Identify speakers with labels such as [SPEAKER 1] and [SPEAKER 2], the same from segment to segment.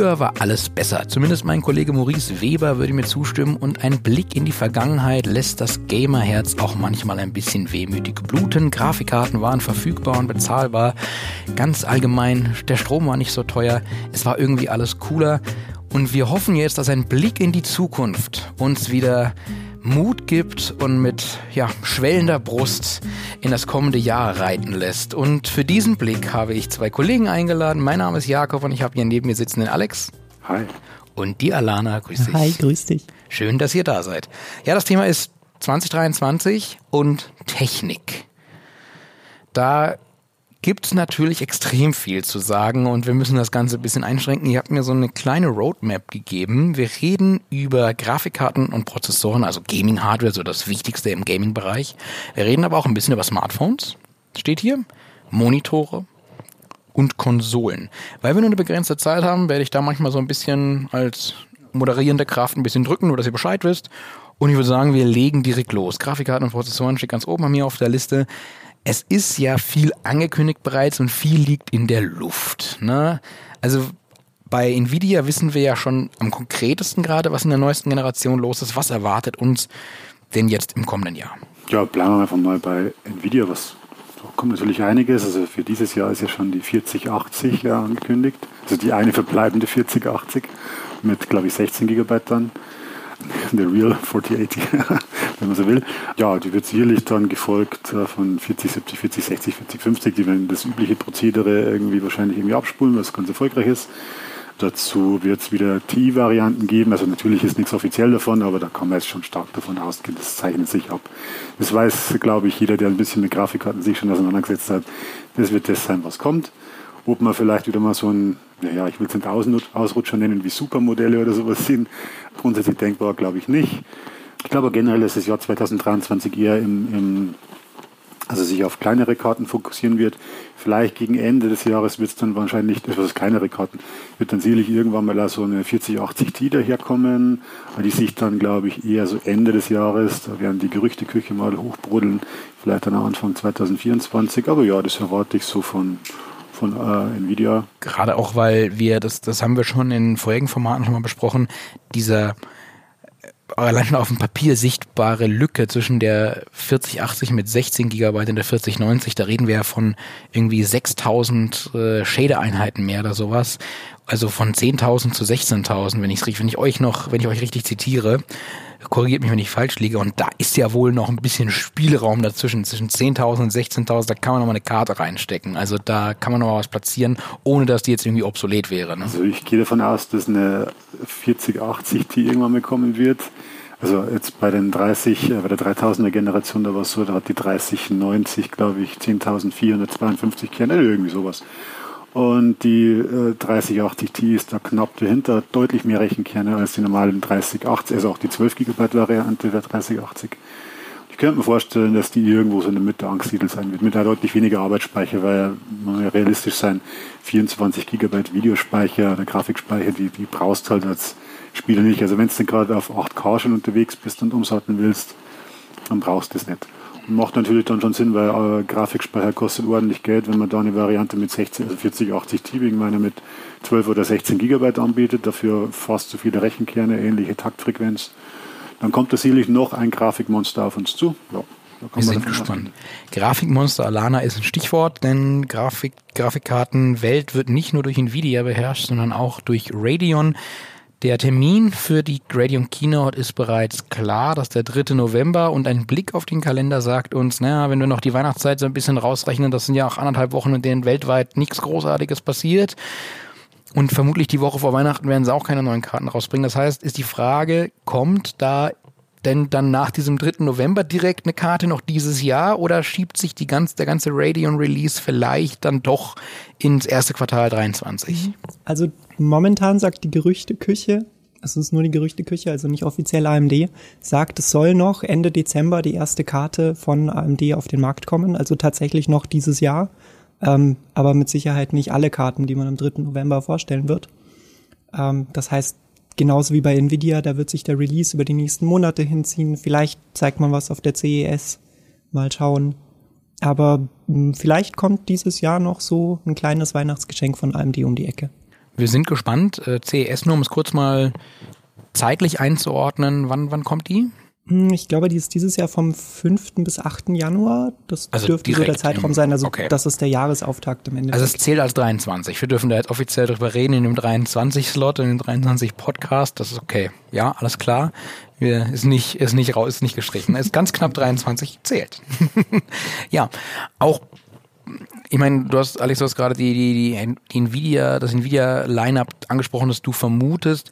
[SPEAKER 1] Früher war alles besser. Zumindest mein Kollege Maurice Weber würde mir zustimmen und ein Blick in die Vergangenheit lässt das Gamerherz auch manchmal ein bisschen wehmütig bluten. Grafikkarten waren verfügbar und bezahlbar. Ganz allgemein, der Strom war nicht so teuer. Es war irgendwie alles cooler. Und wir hoffen jetzt, dass ein Blick in die Zukunft uns wieder Mut gibt und mit ja, schwellender Brust in das kommende Jahr reiten lässt. Und für diesen Blick habe ich zwei Kollegen eingeladen. Mein Name ist Jakob und ich habe hier neben mir sitzen den Alex.
[SPEAKER 2] Hi.
[SPEAKER 1] Und die Alana, grüß dich.
[SPEAKER 3] Hi, grüß dich.
[SPEAKER 1] Schön, dass ihr da seid. Ja, das Thema ist 2023 und Technik. Da gibt's natürlich extrem viel zu sagen und wir müssen das Ganze ein bisschen einschränken. Ihr habt mir so eine kleine Roadmap gegeben. Wir reden über Grafikkarten und Prozessoren, also Gaming-Hardware, so das Wichtigste im Gaming-Bereich. Wir reden aber auch ein bisschen über Smartphones, steht hier, Monitore und Konsolen. Weil wir nur eine begrenzte Zeit haben, werde ich da manchmal so ein bisschen als moderierende Kraft ein bisschen drücken, nur dass ihr Bescheid wisst. Und ich würde sagen, wir legen direkt los. Grafikkarten und Prozessoren steht ganz oben bei mir auf der Liste es ist ja viel angekündigt bereits und viel liegt in der Luft. Ne? Also bei Nvidia wissen wir ja schon am konkretesten gerade, was in der neuesten Generation los ist. Was erwartet uns denn jetzt im kommenden Jahr?
[SPEAKER 2] Ja, bleiben wir einfach mal bei Nvidia. Was da kommt natürlich einiges. Also für dieses Jahr ist ja schon die 4080 ja, angekündigt. Also die eine verbleibende 4080 mit, glaube ich, 16 GB dann. The Real 4080, wenn man so will. Ja, die wird sicherlich dann gefolgt äh, von 40, 70, 40, 60, 40, 50. Die werden das übliche Prozedere irgendwie wahrscheinlich irgendwie abspulen, was ganz erfolgreich ist. Dazu wird es wieder TI-Varianten geben. Also natürlich ist nichts offiziell davon, aber da kann man jetzt schon stark davon ausgehen, das zeichnet sich ab. Das weiß, glaube ich, jeder, der ein bisschen mit Grafikkarten sich schon auseinandergesetzt hat. Das wird das sein, was kommt. Ob man vielleicht wieder mal so ein, naja, ich will es nicht Ausrutscher nennen, wie Supermodelle oder sowas sind, grundsätzlich denkbar, glaube ich nicht. Ich glaube generell, dass das Jahr 2023 eher im, im also sich auf kleinere Karten fokussieren wird. Vielleicht gegen Ende des Jahres wird es dann wahrscheinlich, das ist kleinere Karten, wird dann sicherlich irgendwann mal so eine 4080 Ti daherkommen, die sich dann, glaube ich, eher so Ende des Jahres, da werden die Gerüchteküche mal hochbrodeln, vielleicht dann Anfang 2024. Aber ja, das erwarte ich so von, von äh, Nvidia.
[SPEAKER 1] Gerade auch, weil wir, das, das haben wir schon in vorigen Formaten schon mal besprochen, dieser allein schon auf dem Papier sichtbare Lücke zwischen der 4080 mit 16 GB und der 4090, da reden wir ja von irgendwie 6000 äh, Shader-Einheiten mehr oder sowas. Also von 10.000 zu 16.000, wenn ich wenn ich euch noch, wenn ich euch richtig zitiere korrigiert mich, wenn ich falsch liege. Und da ist ja wohl noch ein bisschen Spielraum dazwischen, zwischen 10.000 und 16.000. Da kann man noch mal eine Karte reinstecken. Also da kann man noch mal was platzieren, ohne dass die jetzt irgendwie obsolet wäre. Ne?
[SPEAKER 2] Also ich gehe davon aus, dass eine 4080 die irgendwann mal kommen wird. Also jetzt bei den 30, äh, bei der 3000er Generation, da war es so, da hat die 3090, glaube ich, 10.452 Kerne, irgendwie sowas. Und die äh, 3080 Ti ist da knapp dahinter, deutlich mehr Rechenkerne als die normalen 3080, also auch die 12 GB Variante der 3080. Ich könnte mir vorstellen, dass die irgendwo so in der Mitte angesiedelt sein wird, mit einer deutlich weniger Arbeitsspeicher, weil man ja realistisch sein, 24 GB Videospeicher, der Grafikspeicher, die, die brauchst halt als Spieler nicht. Also wenn du gerade auf 8K schon unterwegs bist und umsatteln willst, dann brauchst du das nicht. Macht natürlich dann schon Sinn, weil äh, Grafikspeicher kostet ordentlich Geld, wenn man da eine Variante mit 60, also 40, 80 T, wegen meiner mit 12 oder 16 Gigabyte anbietet, dafür fast so viele Rechenkerne, ähnliche Taktfrequenz. Dann kommt da sicherlich noch ein Grafikmonster auf uns zu. Ja,
[SPEAKER 1] wir sind gespannt. Grafikmonster Alana ist ein Stichwort, denn Grafik, Grafikkartenwelt wird nicht nur durch Nvidia beherrscht, sondern auch durch Radeon. Der Termin für die Gradium Keynote ist bereits klar, dass der 3. November und ein Blick auf den Kalender sagt uns, naja, wenn wir noch die Weihnachtszeit so ein bisschen rausrechnen, das sind ja auch anderthalb Wochen, in denen weltweit nichts Großartiges passiert. Und vermutlich die Woche vor Weihnachten werden sie auch keine neuen Karten rausbringen. Das heißt, ist die Frage, kommt da denn dann nach diesem 3. November direkt eine Karte noch dieses Jahr oder schiebt sich die ganz, der ganze Radeon-Release vielleicht dann doch ins erste Quartal 23?
[SPEAKER 3] Also momentan sagt die Gerüchteküche, es ist nur die Gerüchteküche, also nicht offiziell AMD, sagt, es soll noch Ende Dezember die erste Karte von AMD auf den Markt kommen, also tatsächlich noch dieses Jahr, ähm, aber mit Sicherheit nicht alle Karten, die man am 3. November vorstellen wird. Ähm, das heißt, genauso wie bei Nvidia, da wird sich der Release über die nächsten Monate hinziehen. Vielleicht zeigt man was auf der CES. Mal schauen. Aber mh, hm, vielleicht kommt dieses Jahr noch so ein kleines Weihnachtsgeschenk von AMD um die Ecke.
[SPEAKER 1] wir sind gespannt. Äh, CES nur, um es kurz mal zeitlich einzuordnen. Wann, wann kommt die?
[SPEAKER 3] Hm, ich glaube, die ist dieses Jahr vom 5. bis 8. Januar. Das
[SPEAKER 1] Also
[SPEAKER 3] dürfte so der Zeitraum sein. Also
[SPEAKER 1] okay.
[SPEAKER 3] das ist der Jahresauftakt im Endeffekt.
[SPEAKER 1] Also es zählt als 23. Wir dürfen da jetzt offiziell drüber reden in dem 23-Slot, in dem 23-Podcast. Das ist okay. Ja, alles klar. Wir, ist nicht, ist nicht raus, ist nicht gestrichen. Ist ganz knapp 23 zählt. ja, auch ich meine, du hast, Alex, du hast gerade die, die, die, die Nvidia, das Nvidia-Line-Up angesprochen, das du vermutest.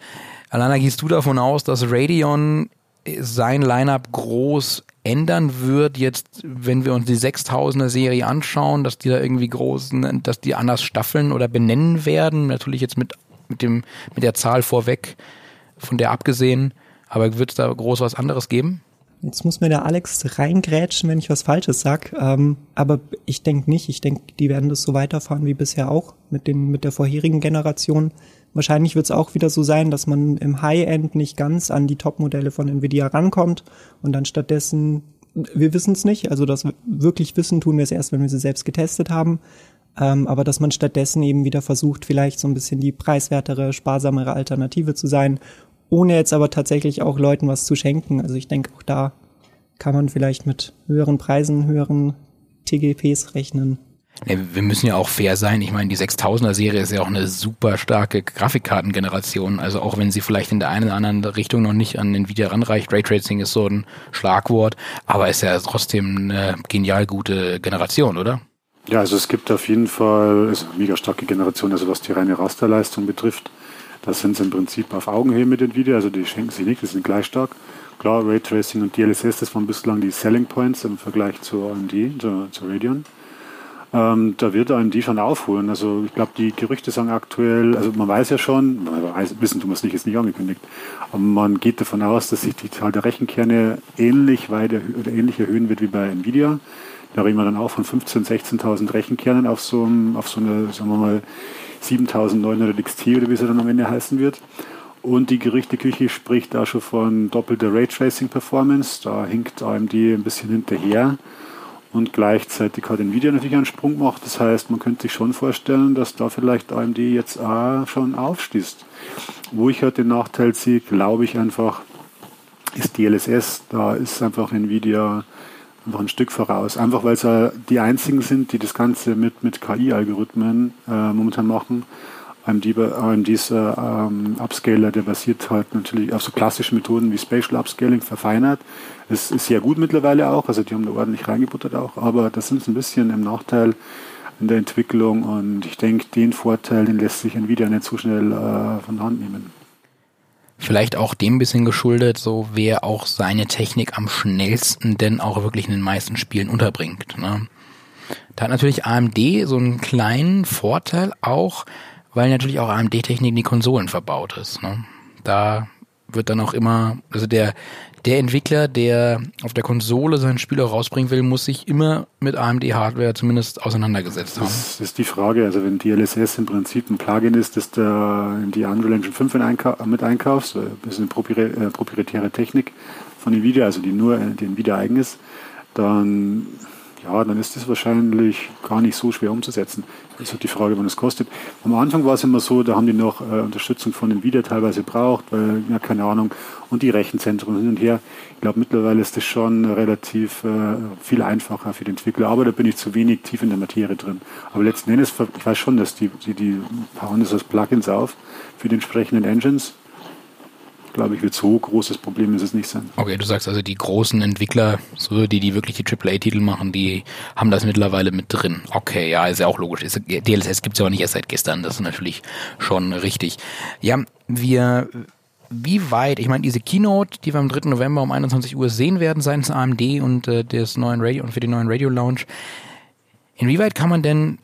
[SPEAKER 1] Alana, gehst du davon aus, dass Radeon sein Line-Up groß ändern wird, jetzt, wenn wir uns die 6000er Serie anschauen, dass die da irgendwie großen, dass die anders staffeln oder benennen werden? Natürlich jetzt mit, mit dem, mit der Zahl vorweg, von der abgesehen. Aber wird es da groß was anderes geben?
[SPEAKER 3] Jetzt muss mir der Alex reingrätschen, wenn ich was Falsches sag. Ähm, aber ich denke nicht. Ich denke, die werden das so weiterfahren wie bisher auch mit den mit der vorherigen Generation. Wahrscheinlich wird es auch wieder so sein, dass man im High-End nicht ganz an die Top-Modelle von Nvidia rankommt und dann stattdessen, wir wissen es nicht, also das wirklich wissen tun wir es erst, wenn wir sie selbst getestet haben. Ähm, aber dass man stattdessen eben wieder versucht, vielleicht so ein bisschen die preiswertere, sparsamere Alternative zu sein, ohne jetzt aber tatsächlich auch Leuten was zu schenken. Also ich denke, auch da kann man vielleicht mit höheren Preisen, höheren TGPs rechnen.
[SPEAKER 1] Wir müssen ja auch fair sein. Ich meine, die 6000er Serie ist ja auch eine super starke Grafikkartengeneration. Also auch wenn sie vielleicht in der einen oder anderen Richtung noch nicht an Nvidia ranreicht. Raytracing ist so ein Schlagwort, aber ist ja trotzdem eine genial gute Generation, oder?
[SPEAKER 2] Ja, also es gibt auf jeden Fall also eine mega starke Generation, also was die reine Rasterleistung betrifft. Da sind sie im Prinzip auf Augenhöhe mit Nvidia, also die schenken sich nicht, die sind gleich stark. Klar, Raytracing und DLSS, das waren bislang die Selling Points im Vergleich zu AMD, zu, zu Radeon. Ähm, da wird AMD schon aufholen. Also ich glaube, die Gerüchte sagen aktuell, also man weiß ja schon, weiß, wissen tun wir es nicht, ist nicht angekündigt, aber man geht davon aus, dass sich die Zahl der Rechenkerne ähnlich weit oder ähnlich erhöhen wird wie bei Nvidia. Da reden wir dann auch von 15.000, 16.000 Rechenkernen auf so, einem, auf so eine, sagen wir mal, 7.900 XT oder wie sie dann am Ende heißen wird. Und die Gerüchteküche spricht da schon von doppelter Raytracing-Performance. Da hinkt AMD ein bisschen hinterher. Und gleichzeitig hat Nvidia natürlich einen Sprung gemacht. Das heißt, man könnte sich schon vorstellen, dass da vielleicht AMD jetzt auch schon aufstößt. Wo ich halt den Nachteil sehe, glaube ich einfach, ist DLSS. Da ist einfach Nvidia einfach ein Stück voraus. Einfach weil sie die einzigen sind, die das Ganze mit, mit KI-Algorithmen äh, momentan machen. AMDs äh, Upscaler, der basiert halt natürlich auf so klassischen Methoden wie Spatial Upscaling verfeinert. Es ist sehr gut mittlerweile auch, also die haben da ordentlich reingebuttert auch, aber das sind ein bisschen im Nachteil in der Entwicklung und ich denke, den Vorteil, den lässt sich Nvidia nicht so schnell äh, von der Hand nehmen.
[SPEAKER 1] Vielleicht auch dem bisschen geschuldet, so wer auch seine Technik am schnellsten denn auch wirklich in den meisten Spielen unterbringt. Ne? Da hat natürlich AMD so einen kleinen Vorteil auch, weil natürlich auch AMD-Technik in die Konsolen verbaut ist. Ne? Da wird dann auch immer, also der, der Entwickler, der auf der Konsole sein Spiel auch rausbringen will, muss sich immer mit AMD-Hardware zumindest auseinandergesetzt haben.
[SPEAKER 2] Das ist die Frage. Also wenn DLSS im Prinzip ein Plugin ist, das in die Unreal Engine 5 in einkau mit einkaufst, äh, das ist eine proprietäre, äh, proprietäre Technik von Nvidia, also die nur äh, die Nvidia eigen ist, dann ja, dann ist das wahrscheinlich gar nicht so schwer umzusetzen. Das ist halt die Frage, wann es kostet. Am Anfang war es immer so, da haben die noch äh, Unterstützung von Nvidia teilweise braucht, weil, ja, keine Ahnung, und die Rechenzentren hin und her. Ich glaube, mittlerweile ist das schon relativ äh, viel einfacher für die Entwickler, aber da bin ich zu wenig tief in der Materie drin. Aber letzten Endes, ich weiß schon, dass die, die, die bauen das als Plugins auf für die entsprechenden Engines. Glaube ich, wird so großes Problem ist es nicht sein.
[SPEAKER 1] Okay, du sagst also, die großen Entwickler, so die, die wirklich die AAA-Titel machen, die haben das mittlerweile mit drin. Okay, ja, ist ja auch logisch. Ist, DLSS gibt's ja auch nicht erst seit gestern, das ist natürlich schon richtig. Ja, wir, wie weit, ich meine, diese Keynote, die wir am 3. November um 21 Uhr sehen werden seitens AMD und äh, des neuen Radio und für den neuen Radio Lounge, inwieweit kann man denn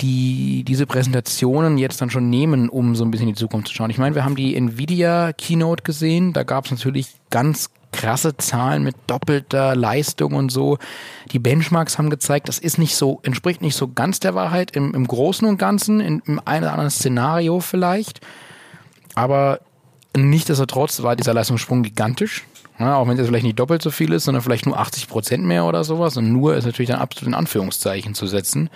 [SPEAKER 1] die diese Präsentationen jetzt dann schon nehmen, um so ein bisschen in die Zukunft zu schauen. Ich meine, wir haben die Nvidia Keynote gesehen, da gab es natürlich ganz krasse Zahlen mit doppelter Leistung und so. Die Benchmarks haben gezeigt, das ist nicht so, entspricht nicht so ganz der Wahrheit im, im Großen und Ganzen, in, im einen oder anderen Szenario vielleicht. Aber nichtsdestotrotz war dieser Leistungssprung gigantisch. Ja, auch wenn es vielleicht nicht doppelt so viel ist, sondern vielleicht nur 80 Prozent mehr oder sowas. Und nur ist natürlich dann absolut in Anführungszeichen zu setzen.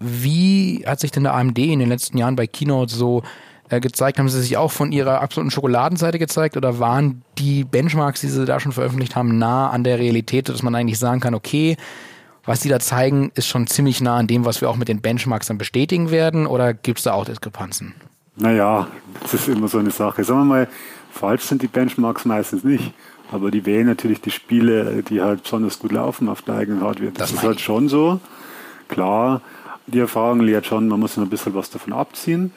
[SPEAKER 1] Wie hat sich denn der AMD in den letzten Jahren bei Keynote so äh, gezeigt? Haben sie sich auch von ihrer absoluten Schokoladenseite gezeigt oder waren die Benchmarks, die sie da schon veröffentlicht haben, nah an der Realität, dass man eigentlich sagen kann, okay, was die da zeigen, ist schon ziemlich nah an dem, was wir auch mit den Benchmarks dann bestätigen werden oder gibt es da auch Diskrepanzen?
[SPEAKER 2] Naja, das ist immer so eine Sache. Sagen wir mal, falsch sind die Benchmarks meistens nicht. Aber die wählen natürlich die Spiele, die halt besonders gut laufen auf der eigenen Hardware. Das, das ist halt schon so. Klar, die Erfahrung lehrt schon, man muss ein bisschen was davon abziehen.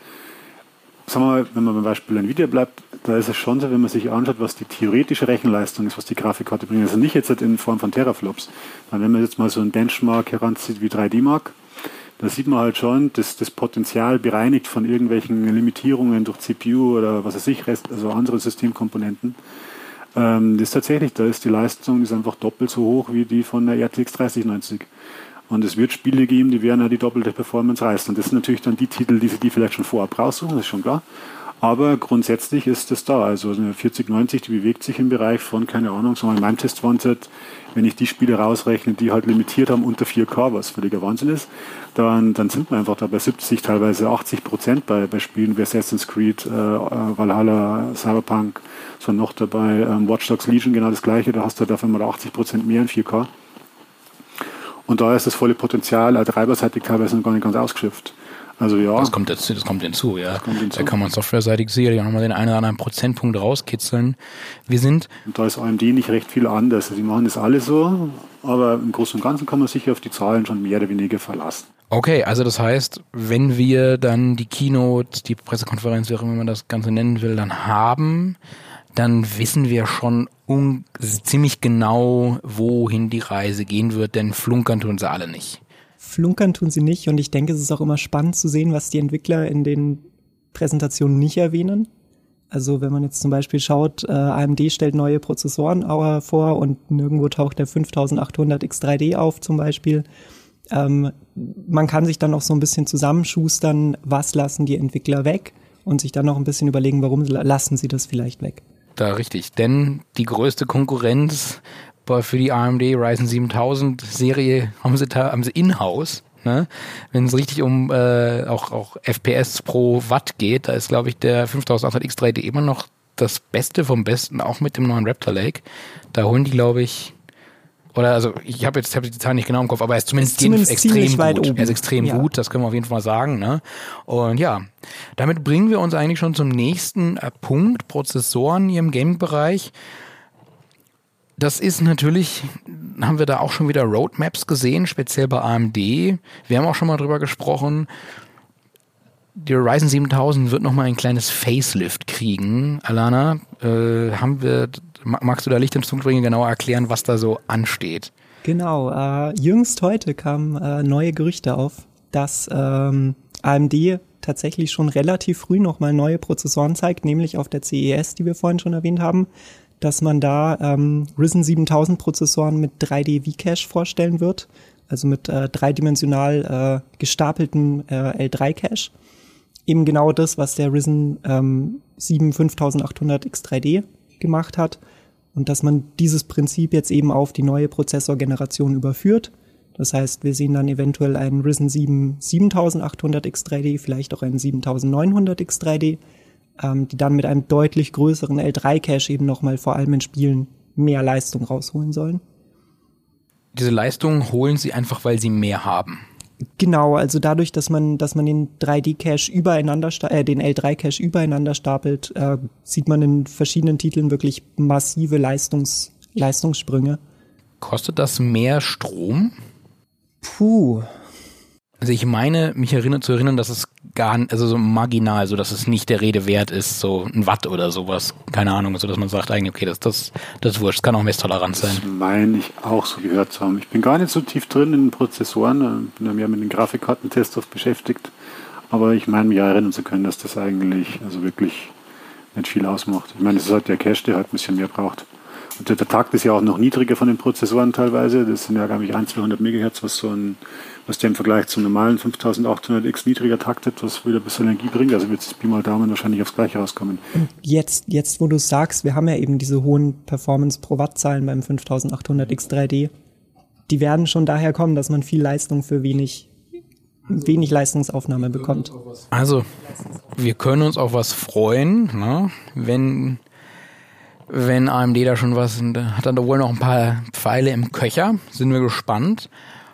[SPEAKER 2] Sagen wir mal, wenn man beim Beispiel Nvidia bleibt, da ist es schon so, wenn man sich anschaut, was die theoretische Rechenleistung ist, was die Grafikkarte bringt. Also nicht jetzt in Form von Teraflops, sondern wenn man jetzt mal so einen Benchmark heranzieht wie 3D Mark, da sieht man halt schon, dass das Potenzial bereinigt von irgendwelchen Limitierungen durch CPU oder was weiß ich, also andere Systemkomponenten. Ähm, das ist tatsächlich, da ist die Leistung ist einfach doppelt so hoch wie die von der RTX 3090. Und es wird Spiele geben, die werden ja die doppelte Performance reißen. Und das sind natürlich dann die Titel, die sie die vielleicht schon vorab raussuchen, das ist schon klar. Aber grundsätzlich ist das da. Also eine 4090, die bewegt sich im Bereich von, keine Ahnung, so in meinem Test wanted, wenn ich die Spiele rausrechne, die halt limitiert haben unter 4K, was völliger Wahnsinn ist, dann, dann sind wir einfach da bei 70, teilweise 80 Prozent bei, bei Spielen wie Assassin's Creed, äh, äh, Valhalla, Cyberpunk, so noch dabei, ähm, Watch Dogs Legion genau das gleiche, da hast du dafür mal 80 Prozent mehr in 4K. Und da ist das volle Potenzial äh, treiberseitig teilweise noch gar nicht ganz ausgeschöpft. Also ja.
[SPEAKER 1] Das kommt, dazu, das kommt hinzu, ja. Kommt hinzu. Da kann man softwareseitig sicherlich auch nochmal den einen oder anderen Prozentpunkt rauskitzeln. Wir sind.
[SPEAKER 2] Und da ist AMD nicht recht viel anders. Sie machen das alle so, aber im Großen und Ganzen kann man sich auf die Zahlen schon mehr oder weniger verlassen.
[SPEAKER 1] Okay, also das heißt, wenn wir dann die Keynote, die Pressekonferenz, wie auch immer man das Ganze nennen will, dann haben, dann wissen wir schon un ziemlich genau, wohin die Reise gehen wird, denn flunkern tun sie alle nicht.
[SPEAKER 3] Flunkern tun sie nicht und ich denke, es ist auch immer spannend zu sehen, was die Entwickler in den Präsentationen nicht erwähnen. Also wenn man jetzt zum Beispiel schaut, äh, AMD stellt neue Prozessoren vor und nirgendwo taucht der 5800 X3D auf zum Beispiel. Ähm, man kann sich dann auch so ein bisschen zusammenschustern, was lassen die Entwickler weg und sich dann noch ein bisschen überlegen, warum lassen sie das vielleicht weg.
[SPEAKER 1] Da richtig, denn die größte Konkurrenz für die AMD Ryzen 7000 Serie haben sie, haben sie in-house. Ne? Wenn es richtig um äh, auch, auch FPS pro Watt geht, da ist, glaube ich, der 5800 X3D immer noch das Beste vom Besten, auch mit dem neuen Raptor Lake. Da holen die, glaube ich, oder also ich habe jetzt hab die Zahl nicht genau im Kopf, aber er ist zumindest, ist zumindest extrem gut. Oben. Er ist extrem ja. gut, das können wir auf jeden Fall sagen. Ne? Und ja, damit bringen wir uns eigentlich schon zum nächsten äh, Punkt, Prozessoren hier im Gaming-Bereich. Das ist natürlich, haben wir da auch schon wieder Roadmaps gesehen, speziell bei AMD. Wir haben auch schon mal drüber gesprochen. Die Ryzen 7000 wird nochmal ein kleines Facelift kriegen. Alana, äh, haben wir, magst du da Licht ins Dunkel bringen, genauer erklären, was da so ansteht?
[SPEAKER 3] Genau, äh, jüngst heute kamen äh, neue Gerüchte auf, dass ähm, AMD tatsächlich schon relativ früh nochmal neue Prozessoren zeigt, nämlich auf der CES, die wir vorhin schon erwähnt haben dass man da ähm, Risen 7000 Prozessoren mit 3D V-Cache vorstellen wird, also mit äh, dreidimensional äh, gestapelten äh, L3-Cache. Eben genau das, was der Risen ähm, 7 5800 X3D gemacht hat und dass man dieses Prinzip jetzt eben auf die neue Prozessorgeneration überführt. Das heißt, wir sehen dann eventuell einen Risen 7 7800 X3D, vielleicht auch einen 7900 X3D ähm, die dann mit einem deutlich größeren L3-Cache eben nochmal vor allem in Spielen mehr Leistung rausholen sollen.
[SPEAKER 1] Diese Leistung holen sie einfach, weil sie mehr haben.
[SPEAKER 3] Genau, also dadurch, dass man, dass man den 3D-Cache übereinander, äh, den L3-Cache übereinander stapelt, äh, sieht man in verschiedenen Titeln wirklich massive Leistungs, Leistungssprünge.
[SPEAKER 1] Kostet das mehr Strom?
[SPEAKER 3] Puh,
[SPEAKER 1] also ich meine, mich erinnern, zu erinnern, dass es gar, also so marginal, so dass es nicht der Rede wert ist, so ein Watt oder sowas, keine Ahnung, so dass man sagt eigentlich, okay, das, das, das ist wurscht, das kann auch Messtoleranz sein.
[SPEAKER 2] Das meine ich auch so gehört zu haben. Ich bin gar nicht so tief drin in den Prozessoren, äh, bin ja mehr mit den Grafikkartentests oft beschäftigt, aber ich meine, mich erinnern zu können, dass das eigentlich, also wirklich nicht viel ausmacht. Ich meine, das ist halt der Cache, der halt ein bisschen mehr braucht. Und der, Takt ist ja auch noch niedriger von den Prozessoren teilweise. Das sind ja, glaube ich, 1, 200 Megahertz, was so ein was der im Vergleich zum normalen 5800X niedriger taktet, was wieder ein bisschen Energie bringt. Also wird es Pi mal Daumen wahrscheinlich aufs Gleiche rauskommen.
[SPEAKER 3] Jetzt, jetzt wo du sagst, wir haben ja eben diese hohen Performance pro Watt Zahlen beim 5800X 3D. Die werden schon daher kommen, dass man viel Leistung für wenig wenig Leistungsaufnahme bekommt.
[SPEAKER 1] Also, wir können uns auf was freuen, ne? wenn, wenn AMD da schon was, hat dann da wohl noch ein paar Pfeile im Köcher, sind wir gespannt.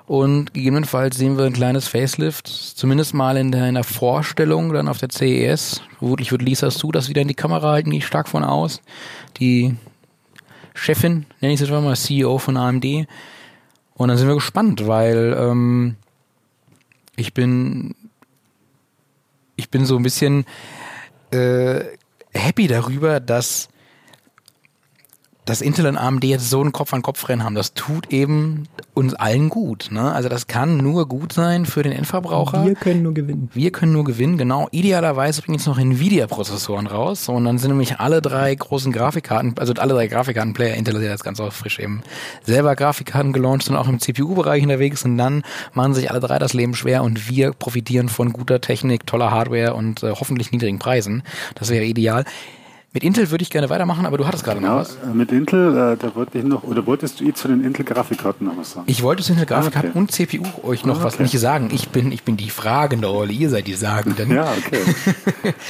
[SPEAKER 1] Und gegebenenfalls sehen wir ein kleines Facelift, zumindest mal in der, in der Vorstellung dann auf der CES. Vermutlich wird Lisa Su das wieder in die Kamera halten, gehe ich stark von aus. Die Chefin, nenne ich es jetzt mal, CEO von AMD. Und dann sind wir gespannt, weil ähm, ich bin ich bin so ein bisschen äh, happy darüber, dass dass Intel und AMD jetzt so ein Kopf-an-Kopf-Rennen haben, das tut eben uns allen gut. Ne? Also das kann nur gut sein für den Endverbraucher.
[SPEAKER 3] Wir können nur gewinnen.
[SPEAKER 1] Wir können nur gewinnen, genau. Idealerweise bringen jetzt noch Nvidia-Prozessoren raus und dann sind nämlich alle drei großen Grafikkarten, also alle drei Grafikkarten-Player, Intel ist ja jetzt ganz auch frisch eben, selber Grafikkarten gelauncht und auch im CPU-Bereich unterwegs und dann machen sich alle drei das Leben schwer und wir profitieren von guter Technik, toller Hardware und äh, hoffentlich niedrigen Preisen. Das wäre ideal. Mit Intel würde ich gerne weitermachen, aber du hattest gerade
[SPEAKER 2] genau,
[SPEAKER 1] noch was.
[SPEAKER 2] Äh, mit Intel, äh, da wollte ich noch, oder wolltest du jetzt zu den Intel-Grafikkarten noch was sagen?
[SPEAKER 1] Ich wollte zu Intel Grafikkarten
[SPEAKER 2] okay.
[SPEAKER 1] und CPU euch noch
[SPEAKER 2] Ah,
[SPEAKER 1] was
[SPEAKER 2] okay.
[SPEAKER 1] nicht sagen. Ich bin, ich bin die Fragende, Olli, ihr seid die Sagenden.
[SPEAKER 2] Ja, okay.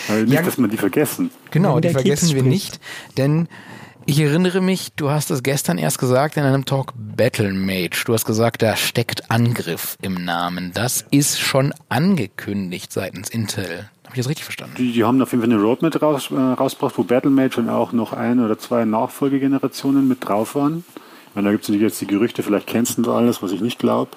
[SPEAKER 2] Nicht,
[SPEAKER 1] Ja,
[SPEAKER 2] dass man die vergessen.
[SPEAKER 1] Genau, die vergessen wir nicht, denn ich erinnere mich, du hast es gestern erst gesagt in einem Talk Battle Mage. Du hast gesagt, da steckt Angriff im Namen. Das ist schon angekündigt seitens Intel. Habe ich das richtig verstanden?
[SPEAKER 2] Die, die haben auf jeden Fall eine Roadmap raus, äh, rausgebracht, wo Battlemage und auch noch ein oder zwei Nachfolgegenerationen mit drauf waren. Ich meine, da gibt es jetzt die Gerüchte, vielleicht kennst du alles, was ich nicht glaube.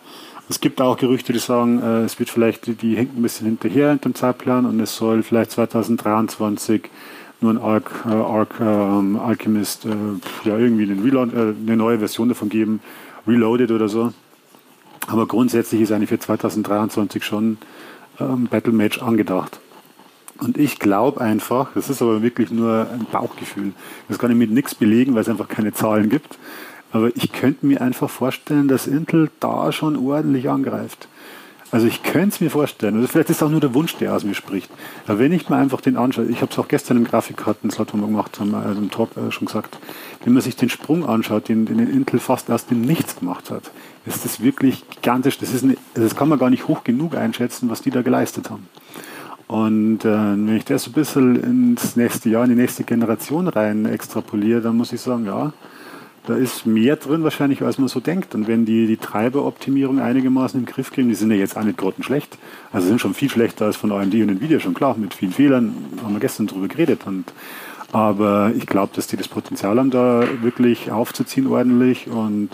[SPEAKER 2] Es gibt auch Gerüchte, die sagen, äh, es wird vielleicht, die, die hinken ein bisschen hinterher hinter dem Zeitplan und es soll vielleicht 2023 nur ein Arc, äh, Arc ähm, Alchemist, äh, ja irgendwie einen Reload, äh, eine neue Version davon geben, Reloaded oder so. Aber grundsätzlich ist eigentlich für 2023 schon ähm, Battle Mage angedacht. Und ich glaube einfach, das ist aber wirklich nur ein Bauchgefühl, das kann ich mit nichts belegen, weil es einfach keine Zahlen gibt. Aber ich könnte mir einfach vorstellen, dass Intel da schon ordentlich angreift. Also ich könnte es mir vorstellen. Also vielleicht ist es auch nur der Wunsch, der aus mir spricht. Aber wenn ich mir einfach den anschaue, ich habe es auch gestern im Grafikkarten-Slot gemacht, haben wir also im Talk äh, schon gesagt, wenn man sich den Sprung anschaut, den, den Intel fast aus dem Nichts gemacht hat, ist das wirklich gigantisch. Das, ist eine, das kann man gar nicht hoch genug einschätzen, was die da geleistet haben. Und äh, wenn ich das so ein bisschen ins nächste Jahr, in die nächste Generation rein extrapoliere, dann muss ich sagen, ja, da ist mehr drin wahrscheinlich, als man so denkt. Und wenn die die Treiberoptimierung einigermaßen im Griff kriegen, die sind ja jetzt auch nicht grottenschlecht, also sind schon viel schlechter als von AMD und Nvidia, schon klar, mit vielen Fehlern, haben wir gestern drüber geredet. Und, aber ich glaube, dass die das Potenzial haben, da wirklich aufzuziehen ordentlich und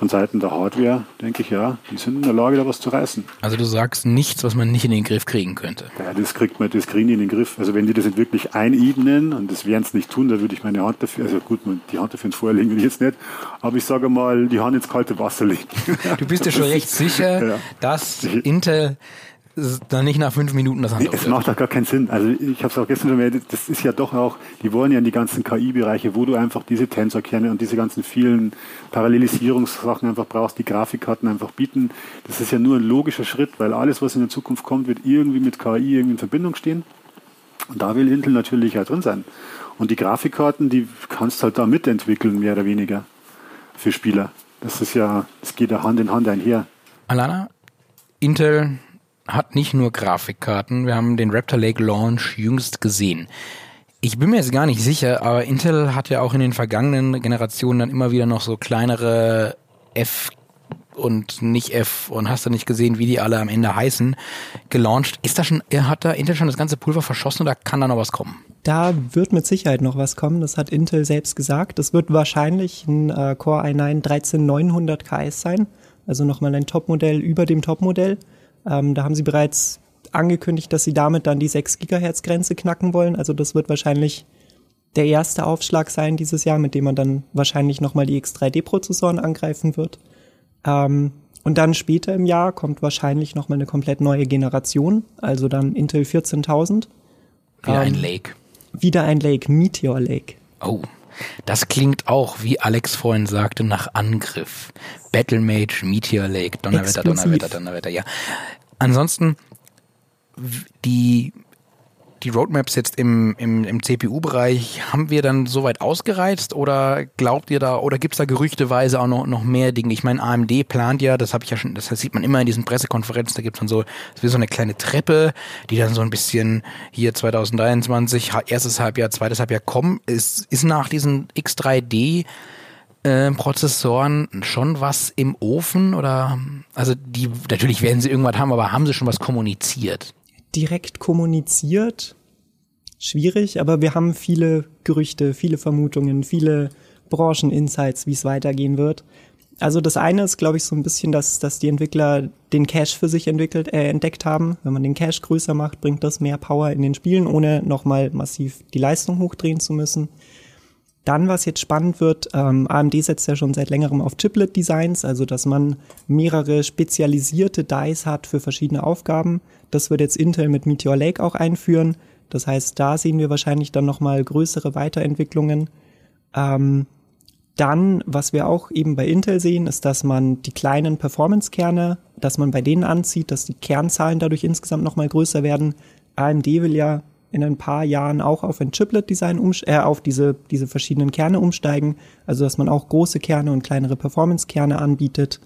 [SPEAKER 2] von Seiten der Hardware denke ich, ja, die sind in der Lage, da was zu reißen.
[SPEAKER 1] Also du sagst nichts, was man nicht in den Griff kriegen könnte.
[SPEAKER 2] Ja, das kriegt man, das kriegen die in den Griff. Also wenn die das wirklich einebnen, und das werden es nicht tun, da würde ich meine Hand dafür, also gut, die Hand dafür ins Feuer legen will ich jetzt nicht, aber ich sage mal, die Hand ins kalte Wasser legen.
[SPEAKER 1] Du bist dir schon recht sicher,
[SPEAKER 2] Ja.
[SPEAKER 1] dass Intel dann nicht nach fünf Minuten das
[SPEAKER 2] Nee,
[SPEAKER 1] andere
[SPEAKER 2] es macht doch gar keinen Sinn. Also ich habe es auch gestern schon erwähnt, das ist ja doch auch, die wollen ja in die ganzen KI-Bereiche, wo du einfach diese Tensorkerne und diese ganzen vielen Parallelisierungssachen einfach brauchst, die Grafikkarten einfach bieten. Das ist ja nur ein logischer Schritt, weil alles, was in der Zukunft kommt, wird irgendwie mit KI irgendwie in Verbindung stehen. Und da will Intel natürlich halt drin sein. Und die Grafikkarten, die kannst halt da mitentwickeln, mehr oder weniger, für Spieler. Das ist ja, das geht ja Hand in Hand einher.
[SPEAKER 1] Alana, Intel hat nicht nur Grafikkarten, wir haben den Raptor Lake Launch jüngst gesehen. Ich bin mir jetzt gar nicht sicher, aber Intel hat ja auch in den vergangenen Generationen dann immer wieder noch so kleinere F und nicht F und hast du nicht gesehen, wie die alle am Ende heißen, gelauncht. Ist da schon, hat da Intel schon das ganze Pulver verschossen oder kann da noch was kommen?
[SPEAKER 3] Da wird mit Sicherheit noch was kommen, das hat Intel selbst gesagt. Das wird wahrscheinlich ein äh, Core i9 13900 KS sein, also nochmal ein Topmodell über dem Topmodell. Ähm, da haben sie bereits angekündigt, dass sie damit dann die 6 Gigahertz Grenze knacken wollen. Also das wird wahrscheinlich der erste Aufschlag sein dieses Jahr, mit dem man dann wahrscheinlich nochmal die X3D-Prozessoren angreifen wird. Ähm, und dann später im Jahr kommt wahrscheinlich nochmal eine komplett neue Generation, also dann Intel 14000.
[SPEAKER 1] Wieder ein
[SPEAKER 3] Ähm,
[SPEAKER 1] Lake.
[SPEAKER 3] Wieder ein Lake, Meteor Lake.
[SPEAKER 1] Oh, das klingt auch, wie Alex vorhin sagte, nach Angriff. Battle Mage, Meteor Lake, Donnerwetter,
[SPEAKER 3] Explosiv.
[SPEAKER 1] Donnerwetter, Donnerwetter, ja. Ansonsten, die die Roadmaps jetzt im, im, im CPU-Bereich, haben wir dann soweit ausgereizt oder glaubt ihr da, oder gibt's da gerüchteweise auch noch, noch mehr Dinge? Ich meine, AMD plant ja, das habe ich ja schon, das sieht man immer in diesen Pressekonferenzen, da gibt's dann so, wie so eine kleine Treppe, die dann so ein bisschen hier 2023, erstes Halbjahr, zweites Halbjahr kommen. Ist, ist nach diesen X3D äh, Prozessoren schon was im Ofen oder also die natürlich werden sie irgendwas haben, aber haben sie schon was kommuniziert?
[SPEAKER 3] Direkt kommuniziert schwierig, aber wir haben viele Gerüchte, viele Vermutungen, viele Brancheninsights, wie es weitergehen wird. Also das eine ist, glaube ich, so ein bisschen, dass, dass die Entwickler den Cache für sich entwickelt, äh, entdeckt haben. Wenn man den Cache größer macht, bringt das mehr Power in den Spielen, ohne nochmal massiv die Leistung hochdrehen zu müssen. Dann, was jetzt spannend wird, ähm, AMD setzt ja schon seit längerem auf Chiplet-Designs, also dass man mehrere spezialisierte Dice hat für verschiedene Aufgaben. Das wird jetzt Intel mit Meteor Lake auch einführen. Das heißt, da sehen wir wahrscheinlich dann nochmal größere Weiterentwicklungen. Ähm, dann, was wir auch eben bei Intel sehen, ist, dass man die kleinen Performance-Kerne, dass man bei denen anzieht, dass die Kernzahlen dadurch insgesamt nochmal größer werden. AMD will ja in ein paar Jahren auch auf ein Chiplet-Design äh, auf diese, diese verschiedenen Kerne umsteigen. Also, dass man auch große Kerne und kleinere Performance-Kerne anbietet.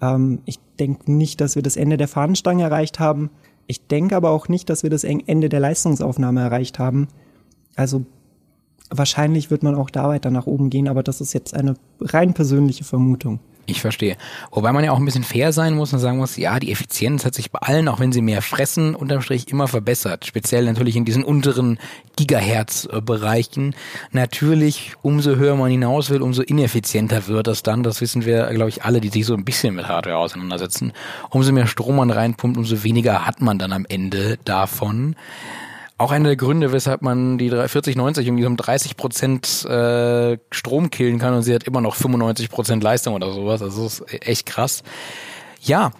[SPEAKER 3] Ähm, ich denke nicht, dass wir das Ende der Fahnenstange erreicht haben. Ich denke aber auch nicht, dass wir das Ende der Leistungsaufnahme erreicht haben. Also, wahrscheinlich wird man auch da weiter nach oben gehen, aber das ist jetzt eine rein persönliche Vermutung.
[SPEAKER 1] Ich verstehe. Wobei man ja auch ein bisschen fair sein muss und sagen muss, ja, die Effizienz hat sich bei allen, auch wenn sie mehr fressen, unterm Strich immer verbessert. Speziell natürlich in diesen unteren Gigahertz-Bereichen. Natürlich, umso höher man hinaus will, umso ineffizienter wird das dann. Das wissen wir, glaube ich, alle, die sich so ein bisschen mit Hardware auseinandersetzen. Umso mehr Strom man reinpumpt, umso weniger hat man dann am Ende davon. Auch einer der Gründe, weshalb man die 4090 irgendwie um 30 Prozent äh, Strom killen kann und sie hat immer noch 95 Prozent Leistung oder sowas. Also das ist echt krass. Ja,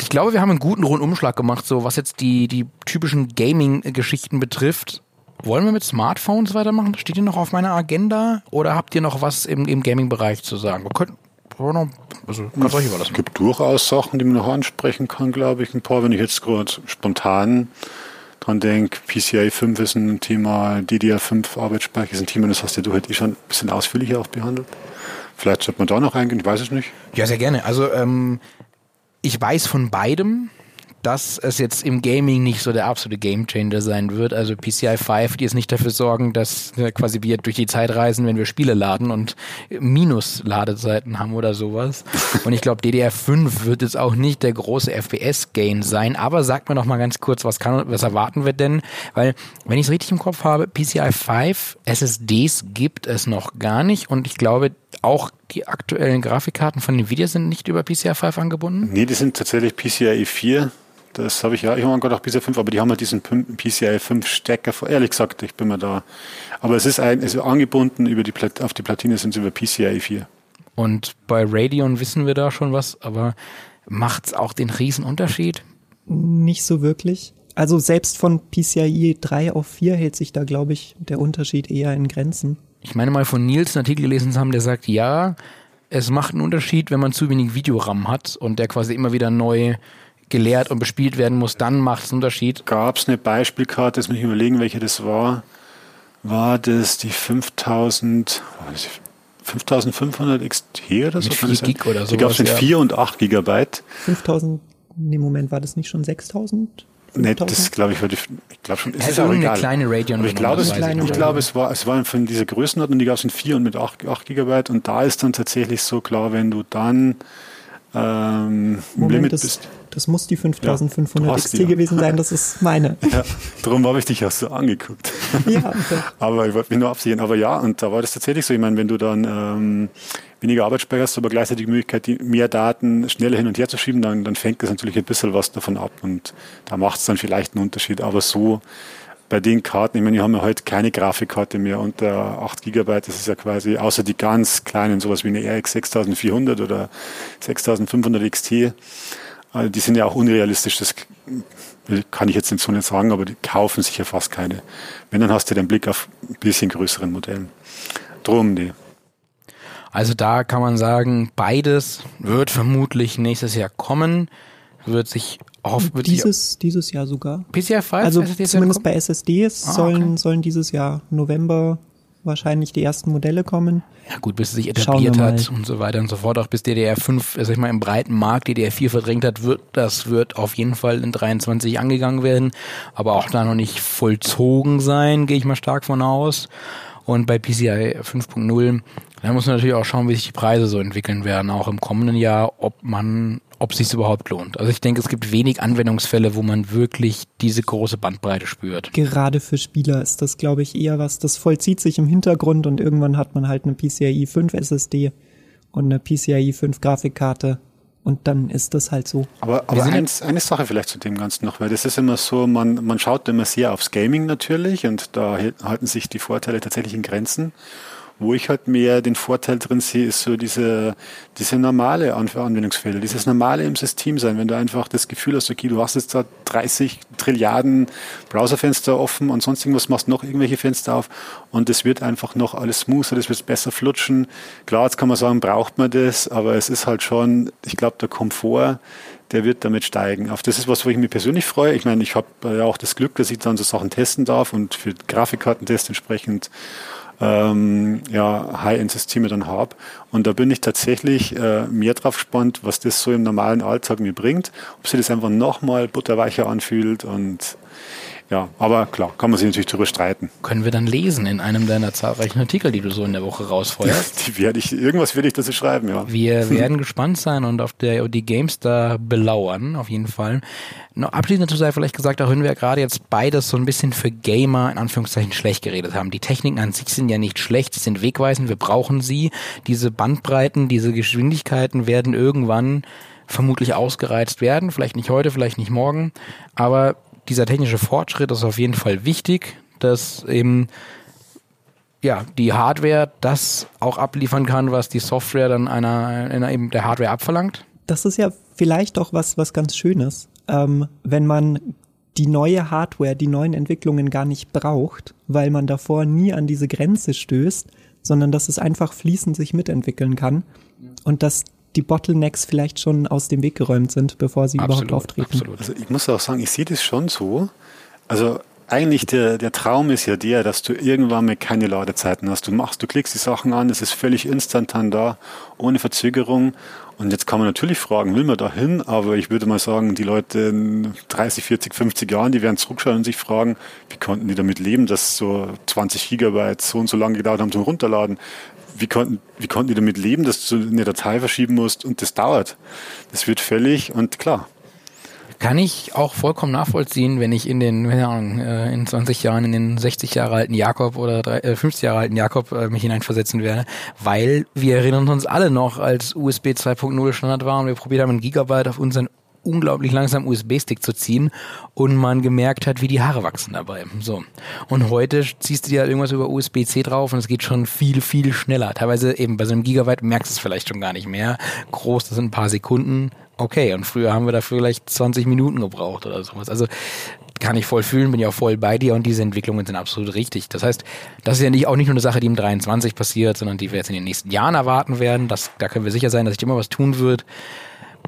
[SPEAKER 1] ich glaube, wir haben einen guten Rundumschlag gemacht, so was jetzt die, die typischen Gaming-Geschichten betrifft. Wollen wir mit Smartphones weitermachen? Steht ihr noch auf meiner Agenda? Oder habt ihr noch was im, im Gaming-Bereich zu sagen? Wir können, noch, also
[SPEAKER 2] ganz euch überlassen. Es gibt durchaus Sachen, die man noch ansprechen kann, glaube ich. Ein paar, wenn ich jetzt gerade spontan dran denke, PCI 5 ist ein Thema, DDR5 Arbeitsspeicher ist ein Thema, das hast du heute eh schon ein bisschen ausführlicher auch behandelt. Vielleicht sollte man da noch eingehen, ich weiß es nicht.
[SPEAKER 1] Ja, sehr gerne. Also ähm, ich weiß von beidem dass es jetzt im Gaming nicht so der absolute Gamechanger sein wird. Also PCI 5, die jetzt nicht dafür sorgen, dass wir quasi wir durch die Zeit reisen, wenn wir Spiele laden und Minus-Ladezeiten haben oder sowas. Und ich glaube, DDR5 wird jetzt auch nicht der große FPS-Gain sein. Aber sagt mir noch mal ganz kurz, was kann, was erwarten wir denn? Weil, wenn ich es richtig im Kopf habe, PCI 5 SSDs gibt es noch gar nicht und ich glaube, auch die aktuellen Grafikkarten von Nvidia sind nicht über PCI 5 angebunden?
[SPEAKER 2] Nee, die sind tatsächlich PCIe 4 das habe ich ja, ich habe gerade auch PCI 5, aber die haben halt diesen PCI 5 Stecker, ehrlich gesagt, ich bin mir da. Aber es ist ein, also angebunden über die Plat auf die Platine sind sie über PCI 4.
[SPEAKER 1] Und bei Radeon wissen wir da schon was, aber macht es auch den Riesenunterschied?
[SPEAKER 3] Nicht so wirklich. Also selbst von PCIe 3 auf 4 hält sich da, glaube ich, der Unterschied eher in Grenzen.
[SPEAKER 1] Ich meine mal von Nils einen Artikel gelesen zu haben, der sagt, ja, es macht einen Unterschied, wenn man zu wenig Videoram hat und der quasi immer wieder neu gelehrt und bespielt werden muss, dann macht es einen Unterschied.
[SPEAKER 2] Gab es eine Beispielkarte, jetzt muss ich überlegen, welche das war. War das die 5000, 5500 XT oder so?
[SPEAKER 1] Mit 4 Gig oder so.
[SPEAKER 2] Die gab es mit ja. 4 und 8 Gigabyte.
[SPEAKER 3] 5000, im Moment war das nicht schon 6000?
[SPEAKER 2] Nee, das glaube ich, war die, ich glaube schon,
[SPEAKER 1] ist es auch egal. kleine Radeon.
[SPEAKER 2] Aber ich glaube, es, ich, ich glaube, es war, es war von dieser Größenordnung, die gab es in 4 und mit 8, 8 Gigabyte und da ist dann tatsächlich so klar, wenn du dann ähm,
[SPEAKER 3] Moment, Limit bist. Das muss die 5500 ja, XT ja. gewesen sein, das ist meine.
[SPEAKER 2] Ja, darum habe ich dich auch so angeguckt. Ja, okay. aber ich wollte mich nur absehen. Aber ja, und da war das tatsächlich so. Ich meine, wenn du dann ähm, weniger Arbeitsspeicher hast, aber gleichzeitig die Möglichkeit, die, mehr Daten schneller hin und her zu schieben, dann, dann fängt das natürlich ein bisschen was davon ab. Und da macht es dann vielleicht einen Unterschied. Aber so bei den Karten, ich meine, wir haben ja heute keine Grafikkarte mehr unter 8 GB, das ist ja quasi, außer die ganz kleinen, sowas wie eine RX 6400 oder 6500 XT, also die sind ja auch unrealistisch, das kann ich jetzt nicht so nicht sagen, aber die kaufen sich ja fast keine. Wenn, dann hast du den Blick auf ein bisschen größeren Modellen. Drum, die.
[SPEAKER 1] Also da kann man sagen, beides wird vermutlich nächstes Jahr kommen. wird sich oft wird
[SPEAKER 3] dieses, dieses Jahr sogar.
[SPEAKER 1] PCI 5?
[SPEAKER 3] Also zumindest bei SSDs ah, sollen, okay. sollen dieses Jahr November wahrscheinlich die ersten Modelle kommen.
[SPEAKER 1] Ja gut, bis es sich etabliert hat und so weiter und so fort. Auch bis DDR5, sag ich mal, im breiten Markt DDR4 verdrängt hat, wird, das wird auf jeden Fall in 23 angegangen werden, aber auch da noch nicht vollzogen sein, gehe ich mal stark von aus. Und bei PCI 5.0, da muss man natürlich auch schauen, wie sich die Preise so entwickeln werden, auch im kommenden Jahr, ob man ob es sich überhaupt lohnt. Also ich denke, es gibt wenig Anwendungsfälle, wo man wirklich diese große Bandbreite spürt.
[SPEAKER 3] Gerade für Spieler ist das, glaube ich, eher was, das vollzieht sich im Hintergrund und irgendwann hat man halt eine PCIe 5 SSD und eine PCIe 5 Grafikkarte und dann ist das halt so.
[SPEAKER 2] Aber, aber eins, eine Sache vielleicht zu dem Ganzen noch, weil das ist immer so, man, man schaut immer sehr aufs Gaming natürlich und da halten sich die Vorteile tatsächlich in Grenzen. Wo ich halt mehr den Vorteil drin sehe, ist so diese, diese normale Anwendungsfälle, dieses normale im System sein. Wenn du einfach das Gefühl hast, okay, du hast jetzt da 30 Trilliarden Browserfenster offen und sonst irgendwas, machst noch irgendwelche Fenster auf und es wird einfach noch alles smoother, das wird besser flutschen. Klar, jetzt kann man sagen, braucht man das, aber es ist halt schon, ich glaube, der Komfort, der wird damit steigen. Auf das ist was, wo ich mich persönlich freue. Ich meine, ich habe ja auch das Glück, dass ich dann so Sachen testen darf und für Grafikkartentest entsprechend ähm, ja, High-End-Systeme dann habe. Und da bin ich tatsächlich äh, mehr drauf gespannt, was das so im normalen Alltag mir bringt, ob sich das einfach nochmal butterweicher anfühlt und ja, aber klar, kann man sich natürlich darüber streiten.
[SPEAKER 1] Können wir dann lesen in einem deiner zahlreichen Artikel, die du so in der Woche rausfeuerst?
[SPEAKER 2] Die werde ich, irgendwas werde ich dazu schreiben, ja.
[SPEAKER 1] Wir werden gespannt sein und auf der die Games da belauern, auf jeden Fall. Noch abschließend dazu sei vielleicht gesagt, auch wenn wir gerade jetzt beides so ein bisschen für Gamer in Anführungszeichen schlecht geredet haben. Die Techniken an sich sind ja nicht schlecht, sie sind wegweisend, wir brauchen sie. Diese Bandbreiten, diese Geschwindigkeiten werden irgendwann vermutlich ausgereizt werden. Vielleicht nicht heute, vielleicht nicht morgen. Aber dieser technische Fortschritt ist auf jeden Fall wichtig, dass eben ja, die Hardware das auch abliefern kann, was die Software dann einer, einer eben der Hardware abverlangt.
[SPEAKER 3] Das ist ja vielleicht auch was, was ganz Schönes, ähm, wenn man die neue Hardware, die neuen Entwicklungen gar nicht braucht, weil man davor nie an diese Grenze stößt, sondern dass es einfach fließend sich mitentwickeln kann und dass die Bottlenecks vielleicht schon aus dem Weg geräumt sind, bevor sie absolut, überhaupt auftreten. Absolut.
[SPEAKER 2] Also ich muss auch sagen, ich sehe das schon so. Also eigentlich der, der Traum ist ja der, dass du irgendwann mal keine Ladezeiten hast. Du machst, du klickst die Sachen an, es ist völlig instantan da, ohne Verzögerung. Und jetzt kann man natürlich fragen, will man da hin? Aber ich würde mal sagen, die Leute in 30, 40, 50 Jahren, die werden zurückschauen und sich fragen, wie konnten die damit leben, dass so 20 Gigabyte so und so lange gedauert haben zum Runterladen? Wie konnten, wie konnten die damit leben, dass du eine Datei verschieben musst und das dauert? Das wird völlig und klar.
[SPEAKER 1] Kann ich auch vollkommen nachvollziehen, wenn ich in den, keine Ahnung, äh, in 20 Jahren in den 60 Jahre alten Jakob oder 50 äh, Jahre alten Jakob äh, mich hineinversetzen werde, weil wir erinnern uns alle noch, als USB 2.0 Standard war und wir probiert haben, ein Gigabyte auf unseren unglaublich langsam USB-Stick zu ziehen und man gemerkt hat, wie die Haare wachsen dabei. So. Und heute ziehst du dir halt irgendwas über USB-C drauf und es geht schon viel, viel schneller. Teilweise eben bei so einem Gigabyte merkst du es vielleicht schon gar nicht mehr. Groß, das sind ein paar Sekunden. Okay, und früher haben wir dafür vielleicht 20 Minuten gebraucht oder sowas. Also kann ich voll fühlen, bin ja voll bei dir und diese Entwicklungen sind absolut richtig. Das heißt, das ist ja nicht, auch nicht nur eine Sache, die im 23 passiert, sondern die wir jetzt in den nächsten Jahren erwarten werden. Das, da können wir sicher sein, dass sich immer was tun wird.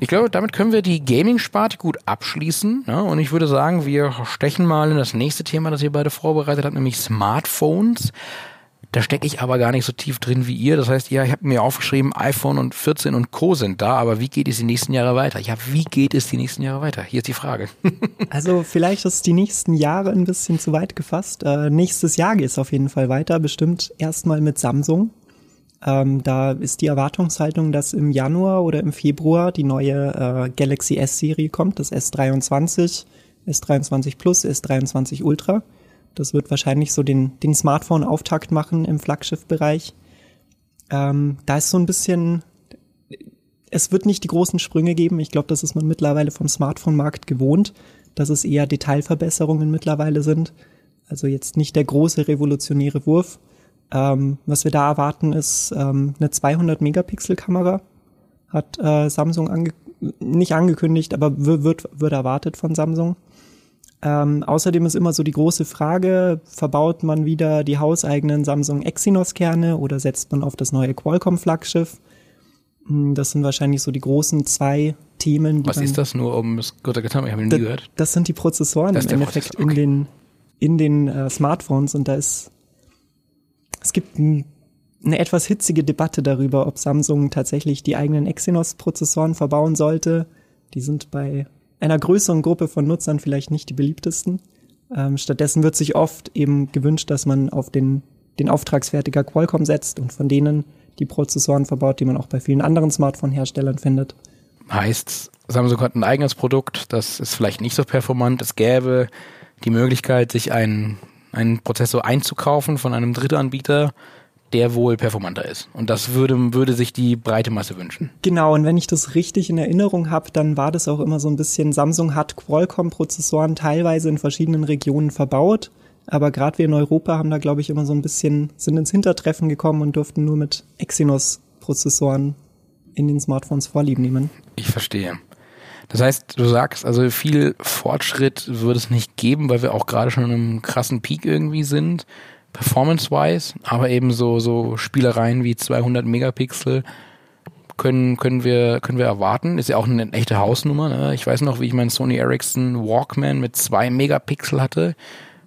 [SPEAKER 1] Ich glaube, damit können wir die Gaming-Sparte gut abschließen. Ja, und ich würde sagen, wir stechen mal in das nächste Thema, das ihr beide vorbereitet habt, nämlich Smartphones. Da stecke ich aber gar nicht so tief drin wie ihr. Das heißt, ja, ich habe mir aufgeschrieben, iPhone und 14 und Co. sind da, aber wie geht es die nächsten Jahre weiter? Ja, wie geht es die nächsten Jahre weiter? Hier ist die Frage.
[SPEAKER 3] also vielleicht ist die nächsten Jahre ein bisschen zu weit gefasst. Äh, nächstes Jahr geht es auf jeden Fall weiter, bestimmt erstmal mit Samsung. Ähm, da ist die Erwartungshaltung, dass im Januar oder im Februar die neue äh, Galaxy S-Serie kommt, das S23, S23 Plus, S23 Ultra. Das wird wahrscheinlich so den, den Smartphone-Auftakt machen im Flaggschiff-Bereich. Ähm, da ist so ein bisschen, es wird nicht die großen Sprünge geben. Ich glaube, das ist man mittlerweile vom Smartphone-Markt gewohnt, dass es eher Detailverbesserungen mittlerweile sind. Also jetzt nicht der große revolutionäre Wurf. Ähm, was wir da erwarten, ist ähm, eine 200 Megapixel Kamera. Hat äh, Samsung ange nicht angekündigt, aber wird, wird erwartet von Samsung. Ähm, außerdem ist immer so die große Frage, verbaut man wieder die hauseigenen Samsung Exynos-Kerne oder setzt man auf das neue Qualcomm-Flaggschiff? Hm, das sind wahrscheinlich so die großen zwei Themen.
[SPEAKER 1] Was ist das nur um es gut getan? Ich habe nie
[SPEAKER 3] da,
[SPEAKER 1] gehört.
[SPEAKER 3] Das sind die Prozessoren im Endeffekt
[SPEAKER 1] Prozessor, okay.
[SPEAKER 3] in den in den äh, Smartphones und da ist es gibt ein, eine etwas hitzige Debatte darüber, ob Samsung tatsächlich die eigenen Exynos-Prozessoren verbauen sollte. Die sind bei einer größeren Gruppe von Nutzern vielleicht nicht die beliebtesten. Ähm, stattdessen wird sich oft eben gewünscht, dass man auf den, den Auftragsfertiger Qualcomm setzt und von denen die Prozessoren verbaut, die man auch bei vielen anderen Smartphone-Herstellern findet.
[SPEAKER 1] Heißt, Samsung hat ein eigenes Produkt, das ist vielleicht nicht so performant. Es gäbe die Möglichkeit, sich einen, einen Prozessor einzukaufen von einem Drittanbieter, der wohl performanter ist. Und das würde, würde sich die breite Masse wünschen.
[SPEAKER 3] Genau, und wenn ich das richtig in Erinnerung habe, dann war das auch immer so ein bisschen, Samsung hat Qualcomm-Prozessoren teilweise in verschiedenen Regionen verbaut, aber gerade wir in Europa haben da, glaube ich, immer so ein bisschen, sind ins Hintertreffen gekommen und durften nur mit Exynos-Prozessoren in den Smartphones Vorlieb nehmen.
[SPEAKER 1] Ich verstehe. Das heißt, du sagst, also viel Fortschritt würde es nicht geben, weil wir auch gerade schon in einem krassen Peak irgendwie sind, performance-wise, aber eben so, so Spielereien wie 200 Megapixel können, können wir, können wir erwarten. Ist ja auch eine echte Hausnummer, ne? Ich weiß noch, wie ich meinen Sony Ericsson Walkman mit zwei Megapixel hatte.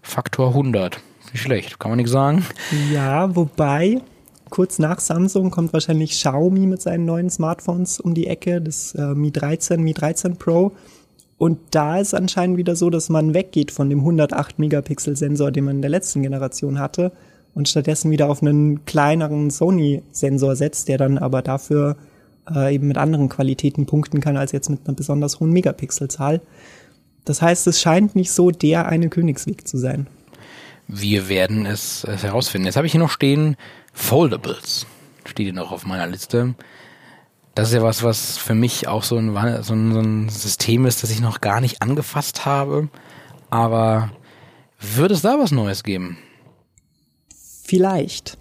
[SPEAKER 1] Faktor 100. Nicht schlecht, kann man nicht sagen.
[SPEAKER 3] Ja, wobei kurz nach Samsung kommt wahrscheinlich Xiaomi mit seinen neuen Smartphones um die Ecke, das äh, Mi 13, Mi 13 Pro. Und da ist anscheinend wieder so, dass man weggeht von dem 108 Megapixel Sensor, den man in der letzten Generation hatte, und stattdessen wieder auf einen kleineren Sony Sensor setzt, der dann aber dafür äh, eben mit anderen Qualitäten punkten kann als jetzt mit einer besonders hohen Megapixelzahl. Das heißt, es scheint nicht so der eine Königsweg zu sein.
[SPEAKER 1] Wir werden es, es herausfinden. Jetzt habe ich hier noch stehen Foldables. Steht hier noch auf meiner Liste. Das ist ja was, was für mich auch so ein, so ein, so ein System ist, das ich noch gar nicht angefasst habe. Aber wird es da was Neues geben?
[SPEAKER 3] Vielleicht.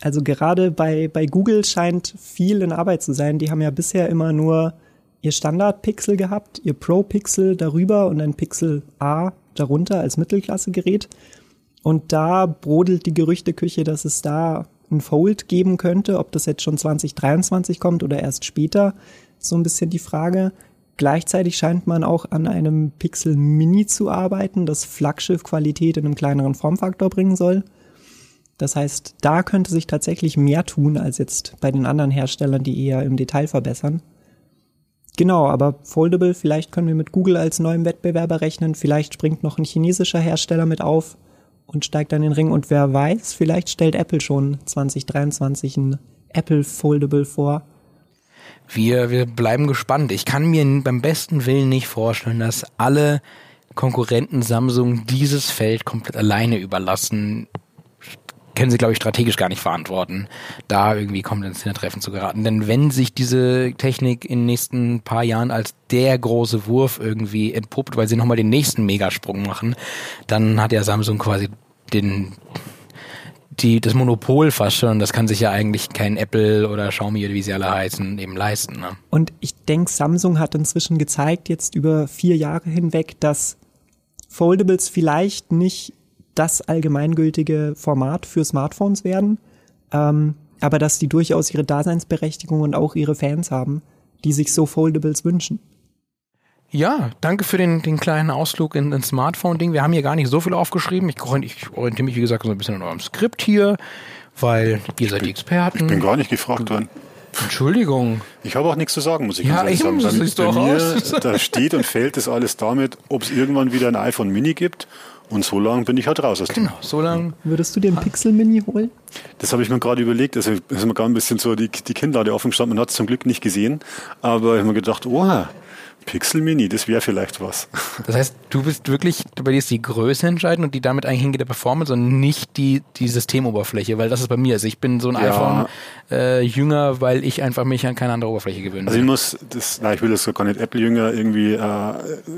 [SPEAKER 3] Also gerade bei, bei Google scheint viel in Arbeit zu sein. Die haben ja bisher immer nur ihr Standard-Pixel gehabt, ihr Pro-Pixel darüber und ein Pixel A darunter als Mittelklasse-Gerät. Und da brodelt die Gerüchteküche, dass es da ein Fold geben könnte. Ob das jetzt schon 2023 kommt oder erst später, so ein bisschen die Frage. Gleichzeitig scheint man auch an einem Pixel Mini zu arbeiten, das Flaggschiff-Qualität in einem kleineren Formfaktor bringen soll. Das heißt, da könnte sich tatsächlich mehr tun als jetzt bei den anderen Herstellern, die eher im Detail verbessern. Genau, aber Foldable, vielleicht können wir mit Google als neuem Wettbewerber rechnen, vielleicht springt noch ein chinesischer Hersteller mit auf und steigt dann in den Ring und wer weiß, vielleicht stellt Apple schon 2023 ein Apple Foldable vor.
[SPEAKER 1] Wir, wir bleiben gespannt. Ich kann mir beim besten Willen nicht vorstellen, dass alle Konkurrenten Samsung dieses Feld komplett alleine überlassen können sie, glaube ich, strategisch gar nicht verantworten, da irgendwie komplett ins Hintertreffen zu geraten. Denn wenn sich diese Technik in den nächsten paar Jahren als der große Wurf irgendwie entpuppt, weil sie nochmal den nächsten Megasprung machen, dann hat ja Samsung quasi den die, das Monopol fast schon, das kann sich ja eigentlich kein Apple oder Xiaomi oder wie sie alle heißen, eben leisten. Ne?
[SPEAKER 3] Und ich denke, Samsung hat inzwischen gezeigt, jetzt über vier Jahre hinweg, dass Foldables vielleicht nicht das allgemeingültige Format für Smartphones werden, ähm, aber dass die durchaus ihre Daseinsberechtigung und auch ihre Fans haben, die sich so Foldables wünschen.
[SPEAKER 1] Ja, danke für den, den kleinen Ausflug in ein Smartphone-Ding. Wir haben hier gar nicht so viel aufgeschrieben. Ich, ich orientiere mich, wie gesagt, so ein bisschen an eurem Skript hier, weil ihr seid die Experten.
[SPEAKER 2] Ich bin gar nicht gefragt worden.
[SPEAKER 1] Entschuldigung.
[SPEAKER 2] Ich habe auch nichts zu sagen, muss ich
[SPEAKER 1] Ja,
[SPEAKER 2] ganz ehrlich sagen. bei
[SPEAKER 1] doch aus.
[SPEAKER 2] Da steht und fällt das alles damit, ob es irgendwann wieder ein iPhone Mini gibt. Und so lange bin ich halt raus aus dem.
[SPEAKER 1] Genau, so lang.
[SPEAKER 3] Würdest du den Pixel Mini holen?
[SPEAKER 2] Das habe ich mir gerade überlegt. Also ist mir gerade ein bisschen so die, die Kinnlade offen gestanden. Man hat es zum Glück nicht gesehen. Aber ich habe mir gedacht, oha, Pixel Mini, das wäre vielleicht was.
[SPEAKER 1] Das heißt, du bist wirklich, bei dir ist die Größe entscheidend und die damit einhergehende Performance und nicht die, die Systemoberfläche, weil das ist bei mir. Also ich bin so ein
[SPEAKER 2] Ja.
[SPEAKER 1] iPhone äh, jünger, weil ich einfach mich an keine andere Oberfläche gewöhnt
[SPEAKER 2] Also ich muss, das, nein, ich will das gar nicht Apple-Jünger irgendwie äh,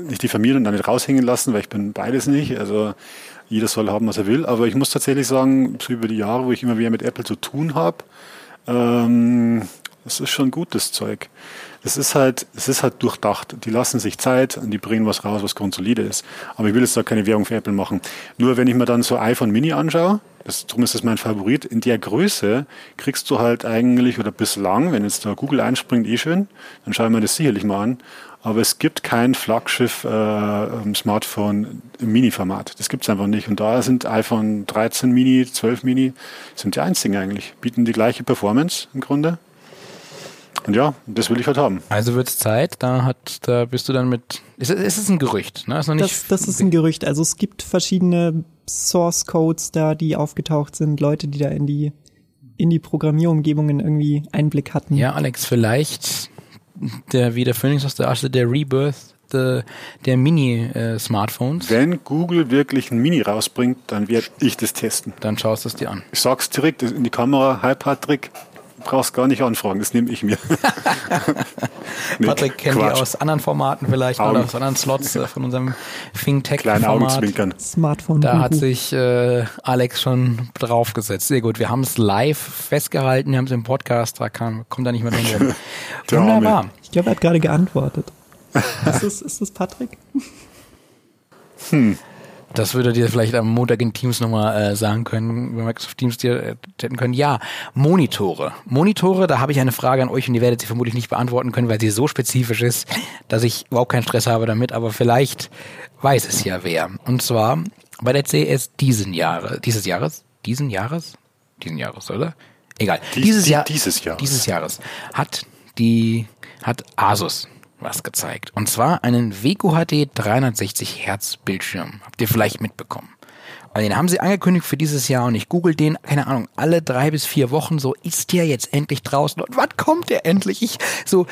[SPEAKER 2] nicht diffamieren und da nicht raushängen lassen, weil ich bin beides nicht. Also jeder soll haben, was er will. Aber ich muss tatsächlich sagen, so über die Jahre, wo ich immer wieder mit Apple zu tun habe, ähm, das ist schon gutes Zeug. Es ist halt, es ist halt durchdacht. Die lassen sich Zeit und die bringen was raus, was grundsolide ist. Aber ich will jetzt da keine Werbung für Apple machen. Nur wenn ich mir dann so iPhone Mini anschaue, das, darum ist das mein Favorit, in der Größe kriegst du halt eigentlich, oder bislang, wenn jetzt da Google einspringt, eh schön, dann schaue ich mir das sicherlich mal an. aber es gibt kein Flaggschiff-Smartphone äh, im Mini-Format. Das gibt es einfach nicht. Und da sind iPhone 13 Mini, 12 Mini, sind die einzigen eigentlich. Bieten die gleiche Performance im Grunde. Und ja, das will ich halt haben.
[SPEAKER 1] Also wird es Zeit, da hat, da bist du dann mit. Ist, ist es ein Gerücht, ne?
[SPEAKER 3] Ist noch nicht das, das ist ein Gerücht. Also es gibt verschiedene Source Codes da, die aufgetaucht sind, Leute, die da in die in die Programmierumgebungen irgendwie Einblick hatten.
[SPEAKER 1] Ja, Alex, vielleicht der wie der Phoenix aus der Asche, der Rebirth der, der Mini-Smartphones.
[SPEAKER 2] Äh, Wenn Google wirklich ein Mini rausbringt, dann werde ich das testen.
[SPEAKER 1] Dann schaust du es dir an.
[SPEAKER 2] Ich sag's direkt in die Kamera, hi Patrick, brauchst gar nicht anfragen, das nehme ich mir.
[SPEAKER 1] nee, Patrick kennt Quatsch. die aus anderen Formaten vielleicht Augen. oder aus anderen Slots äh, von unserem Fintech-Format.
[SPEAKER 3] Smartphone.
[SPEAKER 1] Da hat sich äh, Alex schon draufgesetzt. Sehr gut. Wir haben es live festgehalten, wir haben es im Podcast, da kam, kommt da nicht mehr drin.
[SPEAKER 3] Wunderbar. Ich glaube, er hat gerade geantwortet. ist, das, ist das Patrick?
[SPEAKER 1] Hm. Das würde dir vielleicht am Montag in Teams nochmal äh, sagen können, wenn Microsoft Teams dir äh, hätten können. Ja, Monitore. Monitore, da habe ich eine Frage an euch und ihr werdet sie vermutlich nicht beantworten können, weil sie so spezifisch ist, dass ich überhaupt keinen Stress habe damit, aber vielleicht weiß es ja wer. Und zwar bei der CS diesen Jahre, dieses Jahres, diesen Jahres, diesen Jahres, oder? Egal.
[SPEAKER 2] Dies, dieses, Jahr, dieses
[SPEAKER 1] Jahres. Dieses Jahres hat die, hat Asus was gezeigt. Und zwar einen WQHD 360 Hertz Bildschirm. Habt ihr vielleicht mitbekommen. Und den haben sie angekündigt für dieses Jahr und ich google den, keine Ahnung, alle drei bis vier Wochen so, ist der jetzt endlich draußen und wann kommt der endlich? Ich so,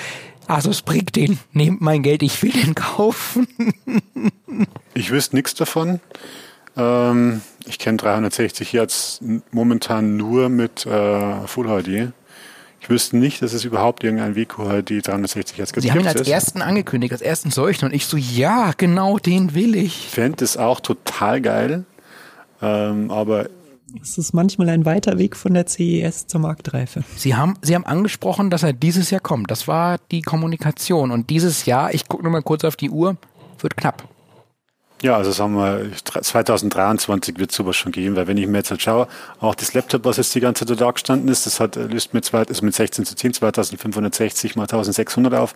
[SPEAKER 1] also bringt den, nehmt mein Geld, ich will den kaufen.
[SPEAKER 2] ich wüsste nichts davon. Ähm, ich kenne 360 Hertz momentan nur mit äh, Full HD. Ich wüsste nicht, dass es überhaupt irgendein WQHD 360 Hertz
[SPEAKER 1] gibt. Sie haben ihn als ersten angekündigt, als ersten solchen und ich so, ja, genau den will ich.
[SPEAKER 2] Ich fände es auch total geil, ähm, aber
[SPEAKER 3] es ist manchmal ein weiter Weg von der CES zur Marktreife.
[SPEAKER 1] Sie haben, Sie haben angesprochen, dass er dieses Jahr kommt. Das war die Kommunikation. Und dieses Jahr, ich gucke nur mal kurz auf die Uhr, wird knapp.
[SPEAKER 2] Ja, also sagen wir, 2023 wird sowas schon geben, weil wenn ich mir jetzt halt schaue, auch das Laptop, was jetzt die ganze Zeit da gestanden ist, das hat, löst mit, zwei, also mit 16 zu 10 2560 mal 1600 auf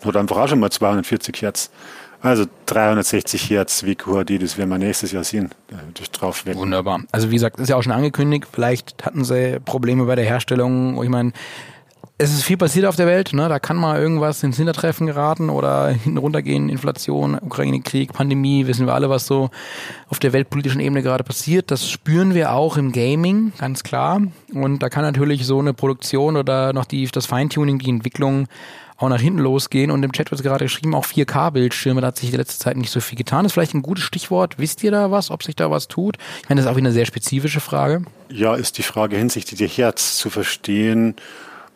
[SPEAKER 2] und hat einfach auch schon mal 240 Hertz. Also 360 Hertz WQHD, das werden wir nächstes Jahr sehen. Durch drauf
[SPEAKER 1] wetten. Wunderbar. Also wie gesagt, ist ja auch schon angekündigt, vielleicht hatten sie Probleme bei der Herstellung. Ich meine, es ist viel passiert auf der Welt, ne? Da kann mal irgendwas ins Hintertreffen geraten oder hinten runtergehen, Inflation, Ukraine-Krieg, Pandemie, wissen wir alle, was so auf der weltpolitischen Ebene gerade passiert. Das spüren wir auch im Gaming, ganz klar. Und da kann natürlich so eine Produktion oder noch die, das Feintuning, die Entwicklung auch nach hinten losgehen. Und im Chat wird gerade geschrieben, auch 4K-Bildschirme, da hat sich die letzte Zeit nicht so viel getan. Das ist vielleicht ein gutes Stichwort. Wisst ihr da was, ob sich da was tut? Ich meine, das ist auch wieder eine sehr spezifische Frage.
[SPEAKER 2] Ja, ist die Frage hinsichtlich der Herz zu verstehen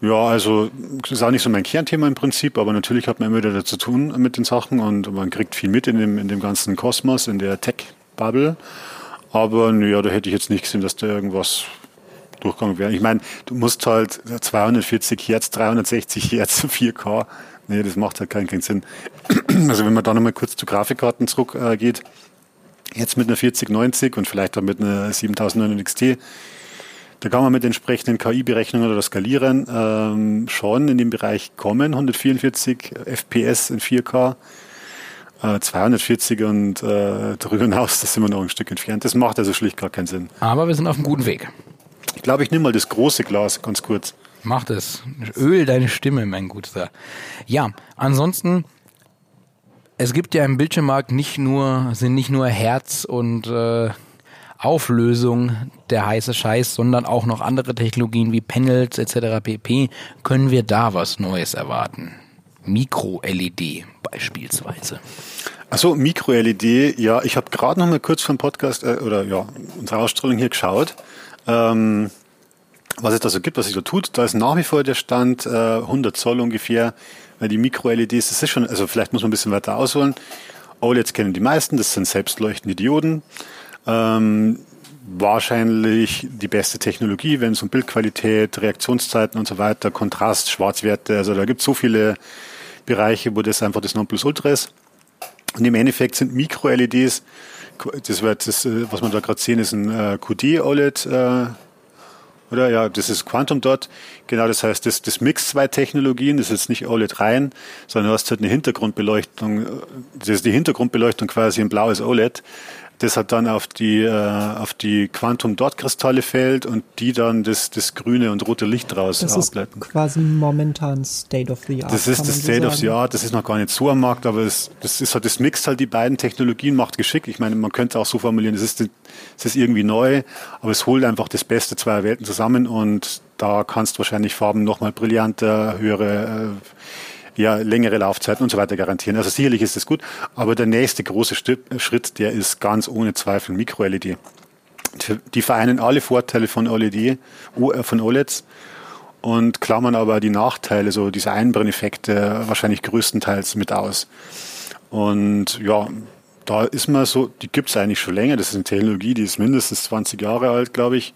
[SPEAKER 2] ja, also ist auch nicht so mein Kernthema im Prinzip, aber natürlich hat man immer wieder zu tun mit den Sachen und man kriegt viel mit in dem, in dem ganzen Kosmos, in der Tech-Bubble. Aber naja, da hätte ich jetzt nicht gesehen, dass da irgendwas durchgegangen wäre. Ich meine, du musst halt 240 Hertz, 360 Hertz, 4K. Nee, das macht halt keinen, keinen Sinn. Also wenn man da nochmal kurz zu Grafikkarten zurückgeht, äh, jetzt mit einer 4090 und vielleicht auch mit einer 7900 XT, da kann man mit entsprechenden KI-Berechnungen oder Skalieren ähm, schon in den Bereich kommen. 144 FPS in 4K, äh, 240 und äh, darüber hinaus, das sind wir noch ein Stück entfernt. Das macht also schlicht gar keinen Sinn.
[SPEAKER 1] Aber wir sind auf einem guten Weg.
[SPEAKER 2] Ich glaube, ich nehme mal das große Glas ganz kurz.
[SPEAKER 1] Mach das. Öl deine Stimme, mein Guter. Ja, ansonsten es gibt ja im Bildschirmmarkt nicht nur, sind nicht nur Herz und äh, Auflösung der heiße Scheiß, sondern auch noch andere Technologien wie Panels etc. pp. Können wir da was Neues erwarten? Mikro-LED beispielsweise.
[SPEAKER 2] Achso, Mikro-LED, ja, ich habe gerade noch mal kurz vom Podcast äh, oder ja, unsere Ausstrahlung hier geschaut. Ähm, was es da so gibt, was sich so tut, da ist nach wie vor der Stand äh, 100 Zoll ungefähr, weil die Mikro-LEDs, das ist schon, also vielleicht muss man ein bisschen weiter ausholen. OLEDs kennen die meisten, das sind selbstleuchtende Dioden. Ähm, wahrscheinlich die beste Technologie, wenn es um Bildqualität, Reaktionszeiten und so weiter, Kontrast, Schwarzwerte, also da gibt es so viele Bereiche, wo das einfach das Nonplusultra ist. Und im Endeffekt sind Mikro-LEDs, das das, äh, was wir da gerade sehen, ist ein äh, QD-OLED, äh, Oder ja, das ist Quantum Dot. Genau, das heißt, das, das mixt zwei Technologien, das ist nicht OLED rein, sondern du hast halt eine Hintergrundbeleuchtung, das ist die Hintergrundbeleuchtung quasi ein blaues OLED das hat dann auf die, äh, auf die Quantum-Dot-Kristalle fällt und die dann das, das grüne und rote Licht raus
[SPEAKER 3] das ableiten. Das ist quasi momentan State of the Art.
[SPEAKER 2] Das ist das State so of the Art, das ist noch gar nicht so am Markt, aber es, das ist halt, das mixt halt die beiden Technologien, macht geschickt. Ich meine, man könnte auch so formulieren, es ist, es ist irgendwie neu, aber es holt einfach das Beste zweier Welten zusammen und da kannst du wahrscheinlich Farben nochmal brillanter, höhere, äh, ja, längere Laufzeiten und so weiter garantieren. Also sicherlich ist das gut, aber der nächste große Schritt, der ist ganz ohne Zweifel Micro-LED. Die vereinen alle Vorteile von OLED, äh, von OLEDs und klammern aber die Nachteile, so diese Einbrenneffekte wahrscheinlich größtenteils mit aus. Und ja, da ist man so, die gibt es eigentlich schon länger. Das ist eine Technologie, die ist mindestens 20 Jahre alt, glaube ich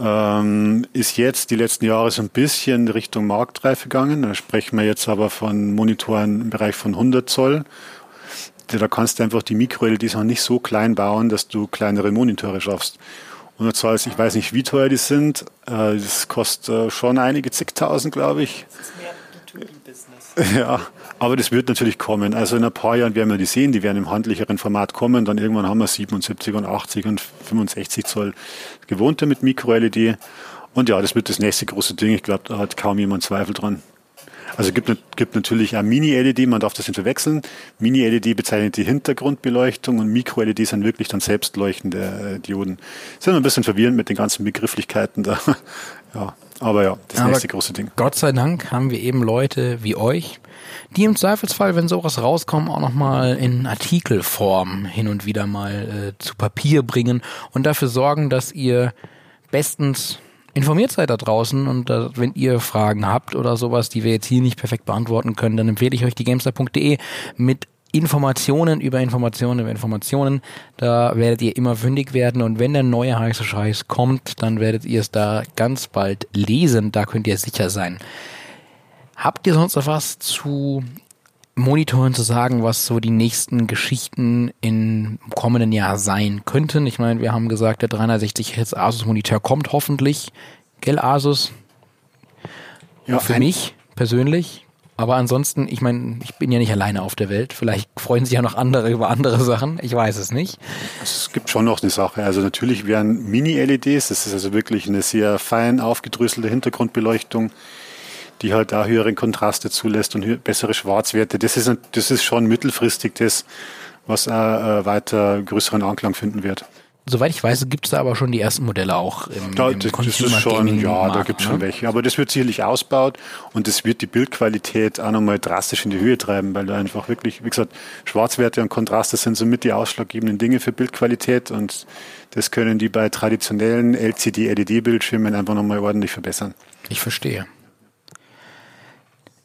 [SPEAKER 2] ähm, ist jetzt die letzten Jahre so ein bisschen Richtung Marktreife gegangen. Da sprechen wir jetzt aber von Monitoren im Bereich von 100 Zoll. Da kannst du einfach die Mikro-LEDs noch nicht so klein bauen, dass du kleinere Monitore schaffst. 100 Zoll, ich weiß nicht, wie teuer die sind. Äh, das kostet äh, schon einige zigtausend, glaube ich. Das ist mehr. Ja, aber das wird natürlich kommen. Also in ein paar Jahren werden wir die sehen, die werden im handlicheren Format kommen. Dann irgendwann haben wir 77 und 80 und 65 Zoll gewohnte mit Micro-LED. Und ja, das wird das nächste große Ding. Ich glaube, da hat kaum jemand Zweifel dran. Also gibt, gibt natürlich auch Mini-LED, man darf das nicht verwechseln. Mini-LED bezeichnet die Hintergrundbeleuchtung und Micro-LED sind wirklich dann selbstleuchtende äh, Dioden. Sind ein bisschen verwirrend mit den ganzen Begrifflichkeiten da. ja, aber ja, das aber nächste große Ding.
[SPEAKER 1] Gott sei Dank haben wir eben Leute wie euch, die im Zweifelsfall, wenn sowas rauskommt, auch nochmal in Artikelform hin und wieder mal äh, zu Papier bringen und dafür sorgen, dass ihr bestens informiert seid da draußen und äh, wenn ihr Fragen habt oder sowas, die wir jetzt hier nicht perfekt beantworten können, dann empfehle ich euch die Gamestar.de mit Informationen über Informationen über Informationen. Da werdet ihr immer fündig werden und wenn der neue heiße Scheiß kommt, dann werdet ihr es da ganz bald lesen. Da könnt ihr sicher sein. Habt ihr sonst noch was zu Monitoren zu sagen, was so die nächsten Geschichten im kommenden Jahr sein könnten? Ich meine, wir haben gesagt, der 360 Hertz Asus Monitor kommt hoffentlich. Gell, Asus? Ja, für mich persönlich. Aber ansonsten, ich meine, ich bin ja nicht alleine auf der Welt. Vielleicht freuen sich ja noch andere über andere Sachen. Ich weiß es nicht.
[SPEAKER 2] Es gibt schon noch eine Sache. Also natürlich wären Mini-LEDs, das ist also wirklich eine sehr fein aufgedröselte Hintergrundbeleuchtung die halt da höhere Kontraste zulässt und bessere Schwarzwerte. Das ist, das ist schon mittelfristig das, was äh, weiter größeren Anklang finden wird.
[SPEAKER 1] Soweit ich weiß, gibt es da aber schon die ersten Modelle auch im,
[SPEAKER 2] da, im das, das ist schon, Ja, da gibt es ne? schon welche. Aber das wird sicherlich ausbaut und das wird die Bildqualität auch nochmal drastisch in die Höhe treiben, weil da einfach wirklich, wie gesagt, Schwarzwerte und Kontraste sind somit die ausschlaggebenden Dinge für Bildqualität und das können die bei traditionellen LCD-LED-Bildschirmen einfach nochmal ordentlich verbessern.
[SPEAKER 1] Ich verstehe.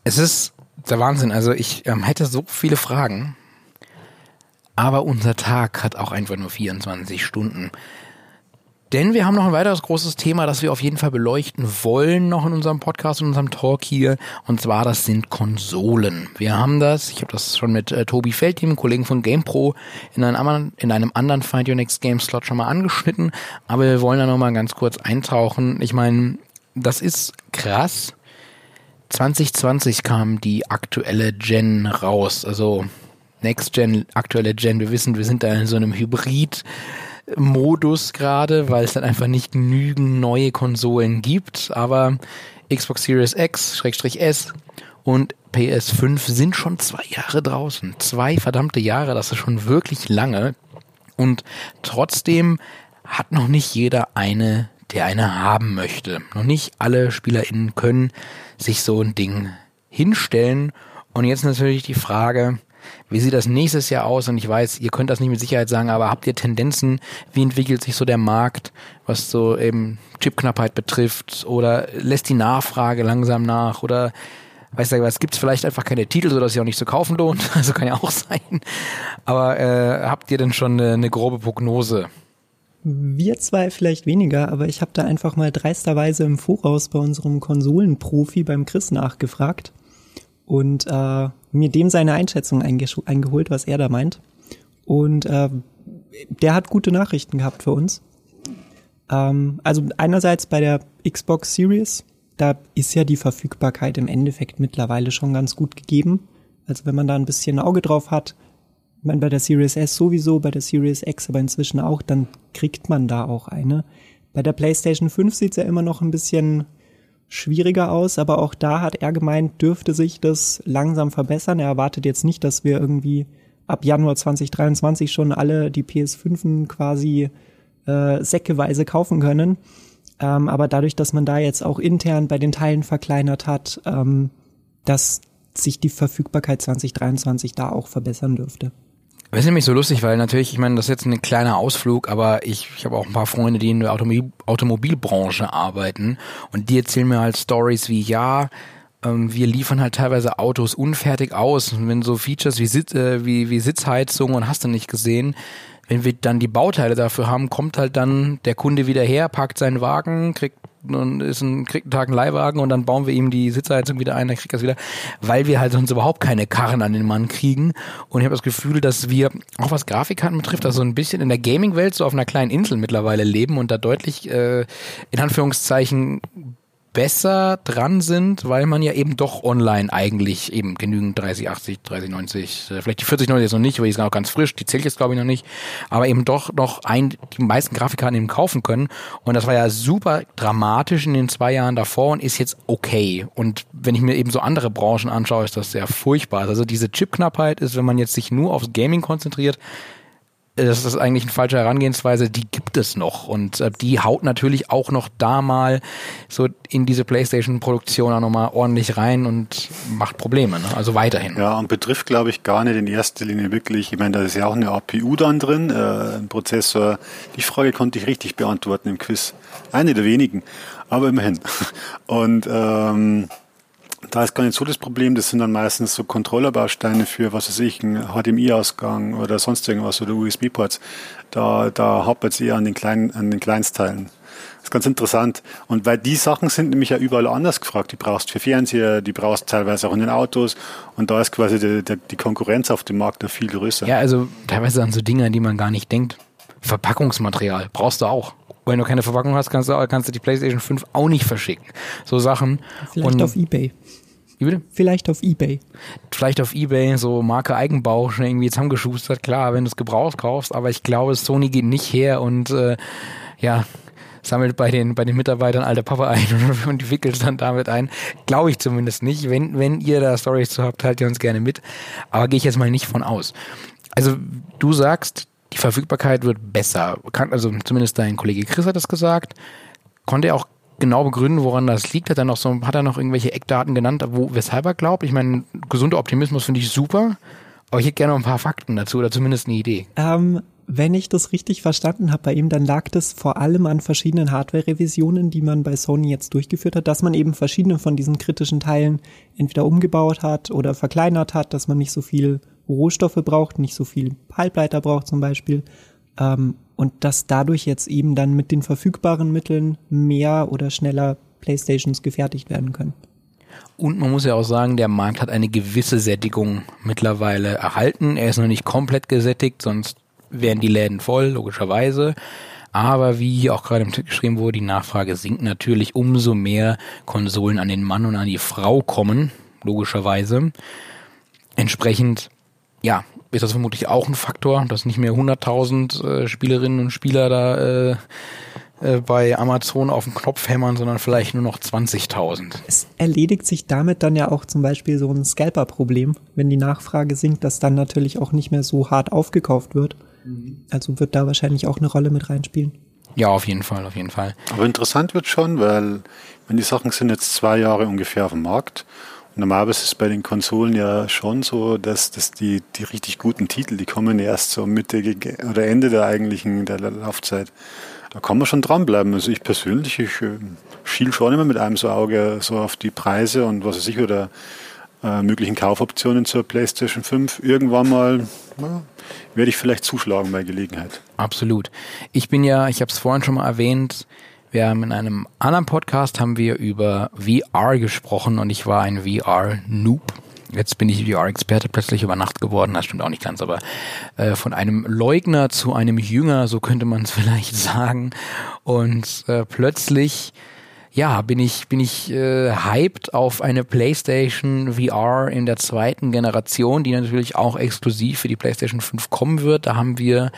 [SPEAKER 1] Es ist der Wahnsinn. Also ich ähm, hätte so viele Fragen, aber unser Tag hat auch einfach nur 24 Stunden. Denn wir haben noch ein weiteres großes Thema, das wir auf jeden Fall beleuchten wollen, noch in unserem Podcast, in unserem Talk hier. Und zwar, das sind Konsolen. Wir haben das, ich habe das schon mit äh, Tobi Feldteam, Kollegen von GamePro, in einem, anderen, in einem anderen Find Your Next Game Slot schon mal angeschnitten. Aber wir wollen da nochmal ganz kurz eintauchen. Ich meine, das ist krass, 2020 kam die aktuelle Gen raus, also Next Gen, aktuelle Gen. Wir wissen, wir sind da in so einem Hybrid. Modus gerade, weil es dann einfach nicht genügend neue Konsolen gibt, aber Xbox Series X, Schrägstrich S und PS5 sind schon zwei Jahre draußen. Zwei verdammte Jahre, das ist schon wirklich lange. Und trotzdem hat noch nicht jeder eine, der eine haben möchte. Noch nicht alle SpielerInnen können sich so ein Ding hinstellen. Und jetzt natürlich die Frage, wie sieht das nächstes Jahr aus? Und ich weiß, ihr könnt das nicht mit Sicherheit sagen, aber habt ihr Tendenzen? Wie entwickelt sich so der Markt, was so eben Chipknappheit betrifft? Oder lässt die Nachfrage langsam nach? Oder weiß ja was, gibt es vielleicht einfach keine Titel, sodass sie auch nicht zu kaufen lohnt? Also kann ja auch sein. Aber äh, habt ihr denn schon eine, eine grobe Prognose?
[SPEAKER 3] Wir zwei vielleicht weniger, aber ich habe da einfach mal dreisterweise im Voraus bei unserem Konsolenprofi beim Chris nachgefragt und äh, mir dem seine Einschätzung eingeholt, was er da meint. Und äh, der hat gute Nachrichten gehabt für uns. Ähm, also einerseits bei der Xbox Series, da ist ja die Verfügbarkeit im Endeffekt mittlerweile schon ganz gut gegeben. Also wenn man da ein bisschen Auge drauf hat, ich meine, bei der Series S sowieso, bei der Series X aber inzwischen auch, dann kriegt man da auch eine. Bei der PlayStation 5 sieht's ja immer noch ein bisschen schwieriger aus, aber auch da hat er gemeint, dürfte sich das langsam verbessern. Er erwartet jetzt nicht, dass wir irgendwie ab Januar 2023 schon alle die PS5 quasi äh, säckeweise kaufen können. Ähm, aber dadurch, dass man da jetzt auch intern bei den Teilen verkleinert hat, ähm, dass sich die Verfügbarkeit 2023 da auch verbessern dürfte.
[SPEAKER 1] Das ist nämlich so lustig, weil natürlich, ich meine, das ist jetzt ein kleiner Ausflug, aber ich, ich habe auch ein paar Freunde, die in der Automobil Automobilbranche arbeiten und die erzählen mir halt Stories wie, ja, ähm, wir liefern halt teilweise Autos unfertig aus. Und wenn so Features wie, Sitz, äh, wie, wie Sitzheizung und hast du nicht gesehen, wenn wir dann die Bauteile dafür haben, kommt halt dann der Kunde wieder her, packt seinen Wagen, kriegt und ist ein, kriegt einen Tag einen Leihwagen und dann bauen wir ihm die Sitzheizung wieder ein, dann kriegt er es wieder, weil wir halt sonst überhaupt keine Karren an den Mann kriegen. Und ich habe das Gefühl, dass wir, auch was Grafikkarten betrifft, also so ein bisschen in der Gaming-Welt so auf einer kleinen Insel mittlerweile leben und da deutlich äh, in Anführungszeichen besser dran sind, weil man ja eben doch online eigentlich eben genügend 3080, 3090, äh, vielleicht die 4090 jetzt noch nicht, weil die sind auch ganz frisch, die zählt jetzt glaube ich noch nicht, aber eben doch noch ein, die meisten Grafikkarten eben kaufen können und das war ja super dramatisch in den zwei Jahren davor und ist jetzt okay und wenn ich mir eben so andere Branchen anschaue, ist das sehr furchtbar. Also diese Chipknappheit ist, wenn man jetzt sich nur aufs Gaming konzentriert, das ist eigentlich eine falsche Herangehensweise, die gibt es noch und äh, die haut natürlich auch noch da mal so in diese Playstation-Produktion auch nochmal ordentlich rein und macht Probleme, ne? also weiterhin.
[SPEAKER 2] Ja, und betrifft glaube ich gar nicht in erster Linie wirklich, ich meine, da ist ja auch eine APU dann drin, äh, ein Prozessor. Die Frage konnte ich richtig beantworten im Quiz. Eine der wenigen, aber immerhin. Und ähm, da ist gar nicht so das Problem, das sind dann meistens so Controllerbausteine für, was weiß ich, ein HDMI-Ausgang oder sonst irgendwas oder USB-Ports. Da, da hapert es eher an den, kleinen, an den Kleinstteilen. Das ist ganz interessant. Und weil die Sachen sind nämlich ja überall anders gefragt. Die brauchst für Fernseher, die brauchst teilweise auch in den Autos. Und da ist quasi die, die, die Konkurrenz auf dem Markt da viel größer.
[SPEAKER 1] Ja, also teilweise an so Dinge, an die man gar nicht denkt. Verpackungsmaterial brauchst du auch. Wenn du keine Verpackung hast, kannst du, kannst du die PlayStation 5 auch nicht verschicken. So Sachen.
[SPEAKER 3] Vielleicht Und auf Ebay. Wie bitte? Vielleicht auf Ebay.
[SPEAKER 1] Vielleicht auf Ebay, so Marke Eigenbau, schon irgendwie zusammengeschustert. Klar, wenn du es gebraucht kaufst, aber ich glaube, Sony geht nicht her und äh, ja, sammelt bei den, bei den Mitarbeitern alte Papa ein und, und wickelt dann damit ein. Glaube ich zumindest nicht. Wenn, wenn ihr da Stories zu habt, teilt ihr uns gerne mit. Aber gehe ich jetzt mal nicht von aus. Also du sagst, die Verfügbarkeit wird besser. Also zumindest dein Kollege Chris hat das gesagt. Konnte er auch genau begründen, woran das liegt? Hat er noch so, hat er noch irgendwelche Eckdaten genannt, wo, weshalb er glaubt? Ich meine, gesunder Optimismus finde ich super, aber ich hätte gerne noch ein paar Fakten dazu oder zumindest eine Idee.
[SPEAKER 3] Ähm, wenn ich das richtig verstanden habe bei ihm, dann lag das vor allem an verschiedenen Hardware-Revisionen, die man bei Sony jetzt durchgeführt hat, dass man eben verschiedene von diesen kritischen Teilen entweder umgebaut hat oder verkleinert hat, dass man nicht so viel Rohstoffe braucht, nicht so viel Halbleiter braucht zum Beispiel. Ähm, und dass dadurch jetzt eben dann mit den verfügbaren Mitteln mehr oder schneller Playstations gefertigt werden können.
[SPEAKER 1] Und man muss ja auch sagen, der Markt hat eine gewisse Sättigung mittlerweile erhalten. Er ist noch nicht komplett gesättigt, sonst wären die Läden voll, logischerweise. Aber wie hier auch gerade im Titel geschrieben wurde, die Nachfrage sinkt natürlich, umso mehr Konsolen an den Mann und an die Frau kommen, logischerweise. Entsprechend, ja, ist das vermutlich auch ein Faktor, dass nicht mehr 100.000 äh, Spielerinnen und Spieler da äh, äh, bei Amazon auf den Knopf hämmern, sondern vielleicht nur noch 20.000.
[SPEAKER 3] Es erledigt sich damit dann ja auch zum Beispiel so ein Scalper-Problem, wenn die Nachfrage sinkt, dass dann natürlich auch nicht mehr so hart aufgekauft wird. Mhm. Also wird da wahrscheinlich auch eine Rolle mit reinspielen.
[SPEAKER 1] Ja, auf jeden Fall, auf jeden Fall.
[SPEAKER 2] Aber interessant wird schon, weil wenn die Sachen sind jetzt zwei Jahre ungefähr auf dem Markt Normalerweise ist es bei den Konsolen ja schon so, dass, dass die, die richtig guten Titel, die kommen erst so Mitte oder Ende der eigentlichen der Laufzeit. Da kann man schon dranbleiben. Also ich persönlich, ich äh, schiel schon immer mit einem so Auge so auf die Preise und was weiß ich, oder äh, möglichen Kaufoptionen zur PlayStation 5. Irgendwann mal ja, werde ich vielleicht zuschlagen bei Gelegenheit.
[SPEAKER 1] Absolut. Ich bin ja, ich habe es vorhin schon mal erwähnt, wir haben in einem anderen Podcast haben wir über VR gesprochen und ich war ein VR-Noob. Jetzt bin ich VR-Experte plötzlich über Nacht geworden, das stimmt auch nicht ganz, aber äh, von einem Leugner zu einem Jünger, so könnte man es vielleicht sagen. Und äh, plötzlich ja, bin ich, bin ich äh, hyped auf eine PlayStation VR in der zweiten Generation, die natürlich auch exklusiv für die PlayStation 5 kommen wird. Da haben wir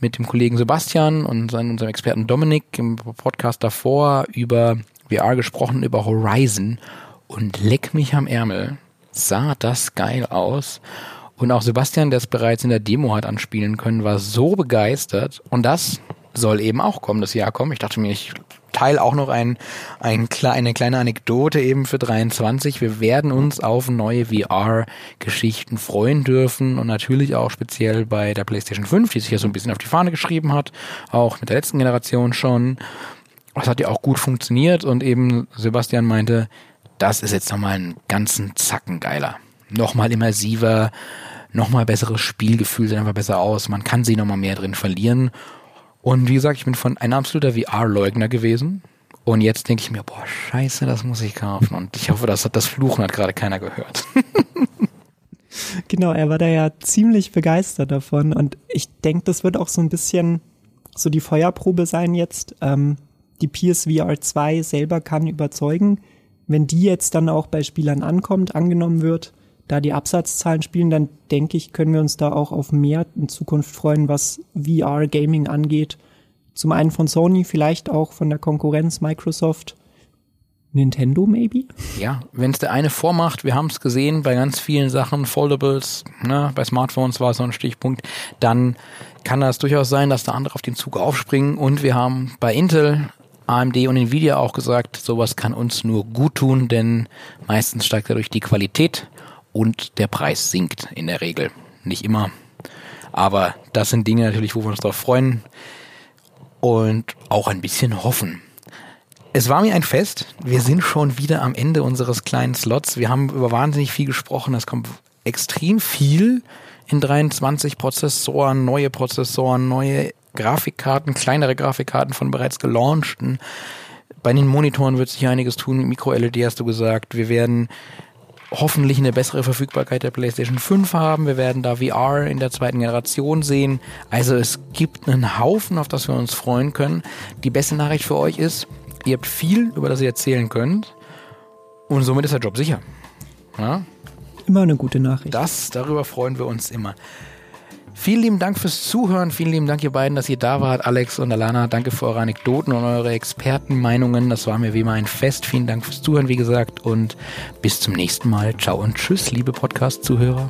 [SPEAKER 1] mit dem Kollegen Sebastian und unserem Experten Dominik im Podcast davor über VR gesprochen, über Horizon. Und leck mich am Ärmel, sah das geil aus. Und auch Sebastian, der es bereits in der Demo hat anspielen können, war so begeistert. Und das soll eben auch kommen, das Jahr kommen. Ich dachte mir, ich teile auch noch ein, ein, eine kleine Anekdote eben für 23. Wir werden uns auf neue VR-Geschichten freuen dürfen und natürlich auch speziell bei der PlayStation 5, die sich ja so ein bisschen auf die Fahne geschrieben hat, auch mit der letzten Generation schon. Das hat ja auch gut funktioniert und eben Sebastian meinte, das ist jetzt nochmal einen ganzen Zacken geiler. Nochmal immersiver, nochmal besseres Spielgefühl, sieht einfach besser aus. Man kann sie nochmal mehr drin verlieren. Und wie gesagt, ich bin von ein absoluter VR-Leugner gewesen. Und jetzt denke ich mir, boah, scheiße, das muss ich kaufen. Und ich hoffe, das hat das Fluchen hat gerade keiner gehört.
[SPEAKER 3] genau, er war da ja ziemlich begeistert davon. Und ich denke, das wird auch so ein bisschen so die Feuerprobe sein jetzt. Ähm, die PSVR 2 selber kann überzeugen. Wenn die jetzt dann auch bei Spielern ankommt, angenommen wird, da die Absatzzahlen spielen, dann denke ich, können wir uns da auch auf mehr in Zukunft freuen, was VR-Gaming angeht. Zum einen von Sony, vielleicht auch von der Konkurrenz Microsoft. Nintendo maybe?
[SPEAKER 1] Ja, wenn es der eine vormacht, wir haben es gesehen bei ganz vielen Sachen, Foldables, ne, bei Smartphones war es so ein Stichpunkt, dann kann das durchaus sein, dass da andere auf den Zug aufspringen und wir haben bei Intel AMD und Nvidia auch gesagt, sowas kann uns nur gut tun, denn meistens steigt dadurch die Qualität und der Preis sinkt in der Regel. Nicht immer. Aber das sind Dinge natürlich, wo wir uns darauf freuen und auch ein bisschen hoffen. Es war mir ein Fest. Wir sind schon wieder am Ende unseres kleinen Slots. Wir haben über wahnsinnig viel gesprochen. Es kommt extrem viel in 23 Prozessoren, neue Prozessoren, neue Grafikkarten, kleinere Grafikkarten von bereits gelaunchten. Bei den Monitoren wird sich einiges tun. Micro-LED hast du gesagt. Wir werden hoffentlich eine bessere Verfügbarkeit der PlayStation 5 haben. Wir werden da VR in der zweiten Generation sehen. Also es gibt einen Haufen, auf das wir uns freuen können. Die beste Nachricht für euch ist, ihr habt viel, über das ihr erzählen könnt. Und somit ist der Job sicher.
[SPEAKER 3] Ja? Immer eine gute Nachricht.
[SPEAKER 1] Das, darüber freuen wir uns immer. Vielen lieben Dank fürs Zuhören. Vielen lieben Dank, ihr beiden, dass ihr da wart. Alex und Alana, danke für eure Anekdoten und eure Expertenmeinungen. Das war mir wie immer ein Fest. Vielen Dank fürs Zuhören, wie gesagt. Und bis zum nächsten Mal. Ciao und tschüss, liebe Podcast-Zuhörer.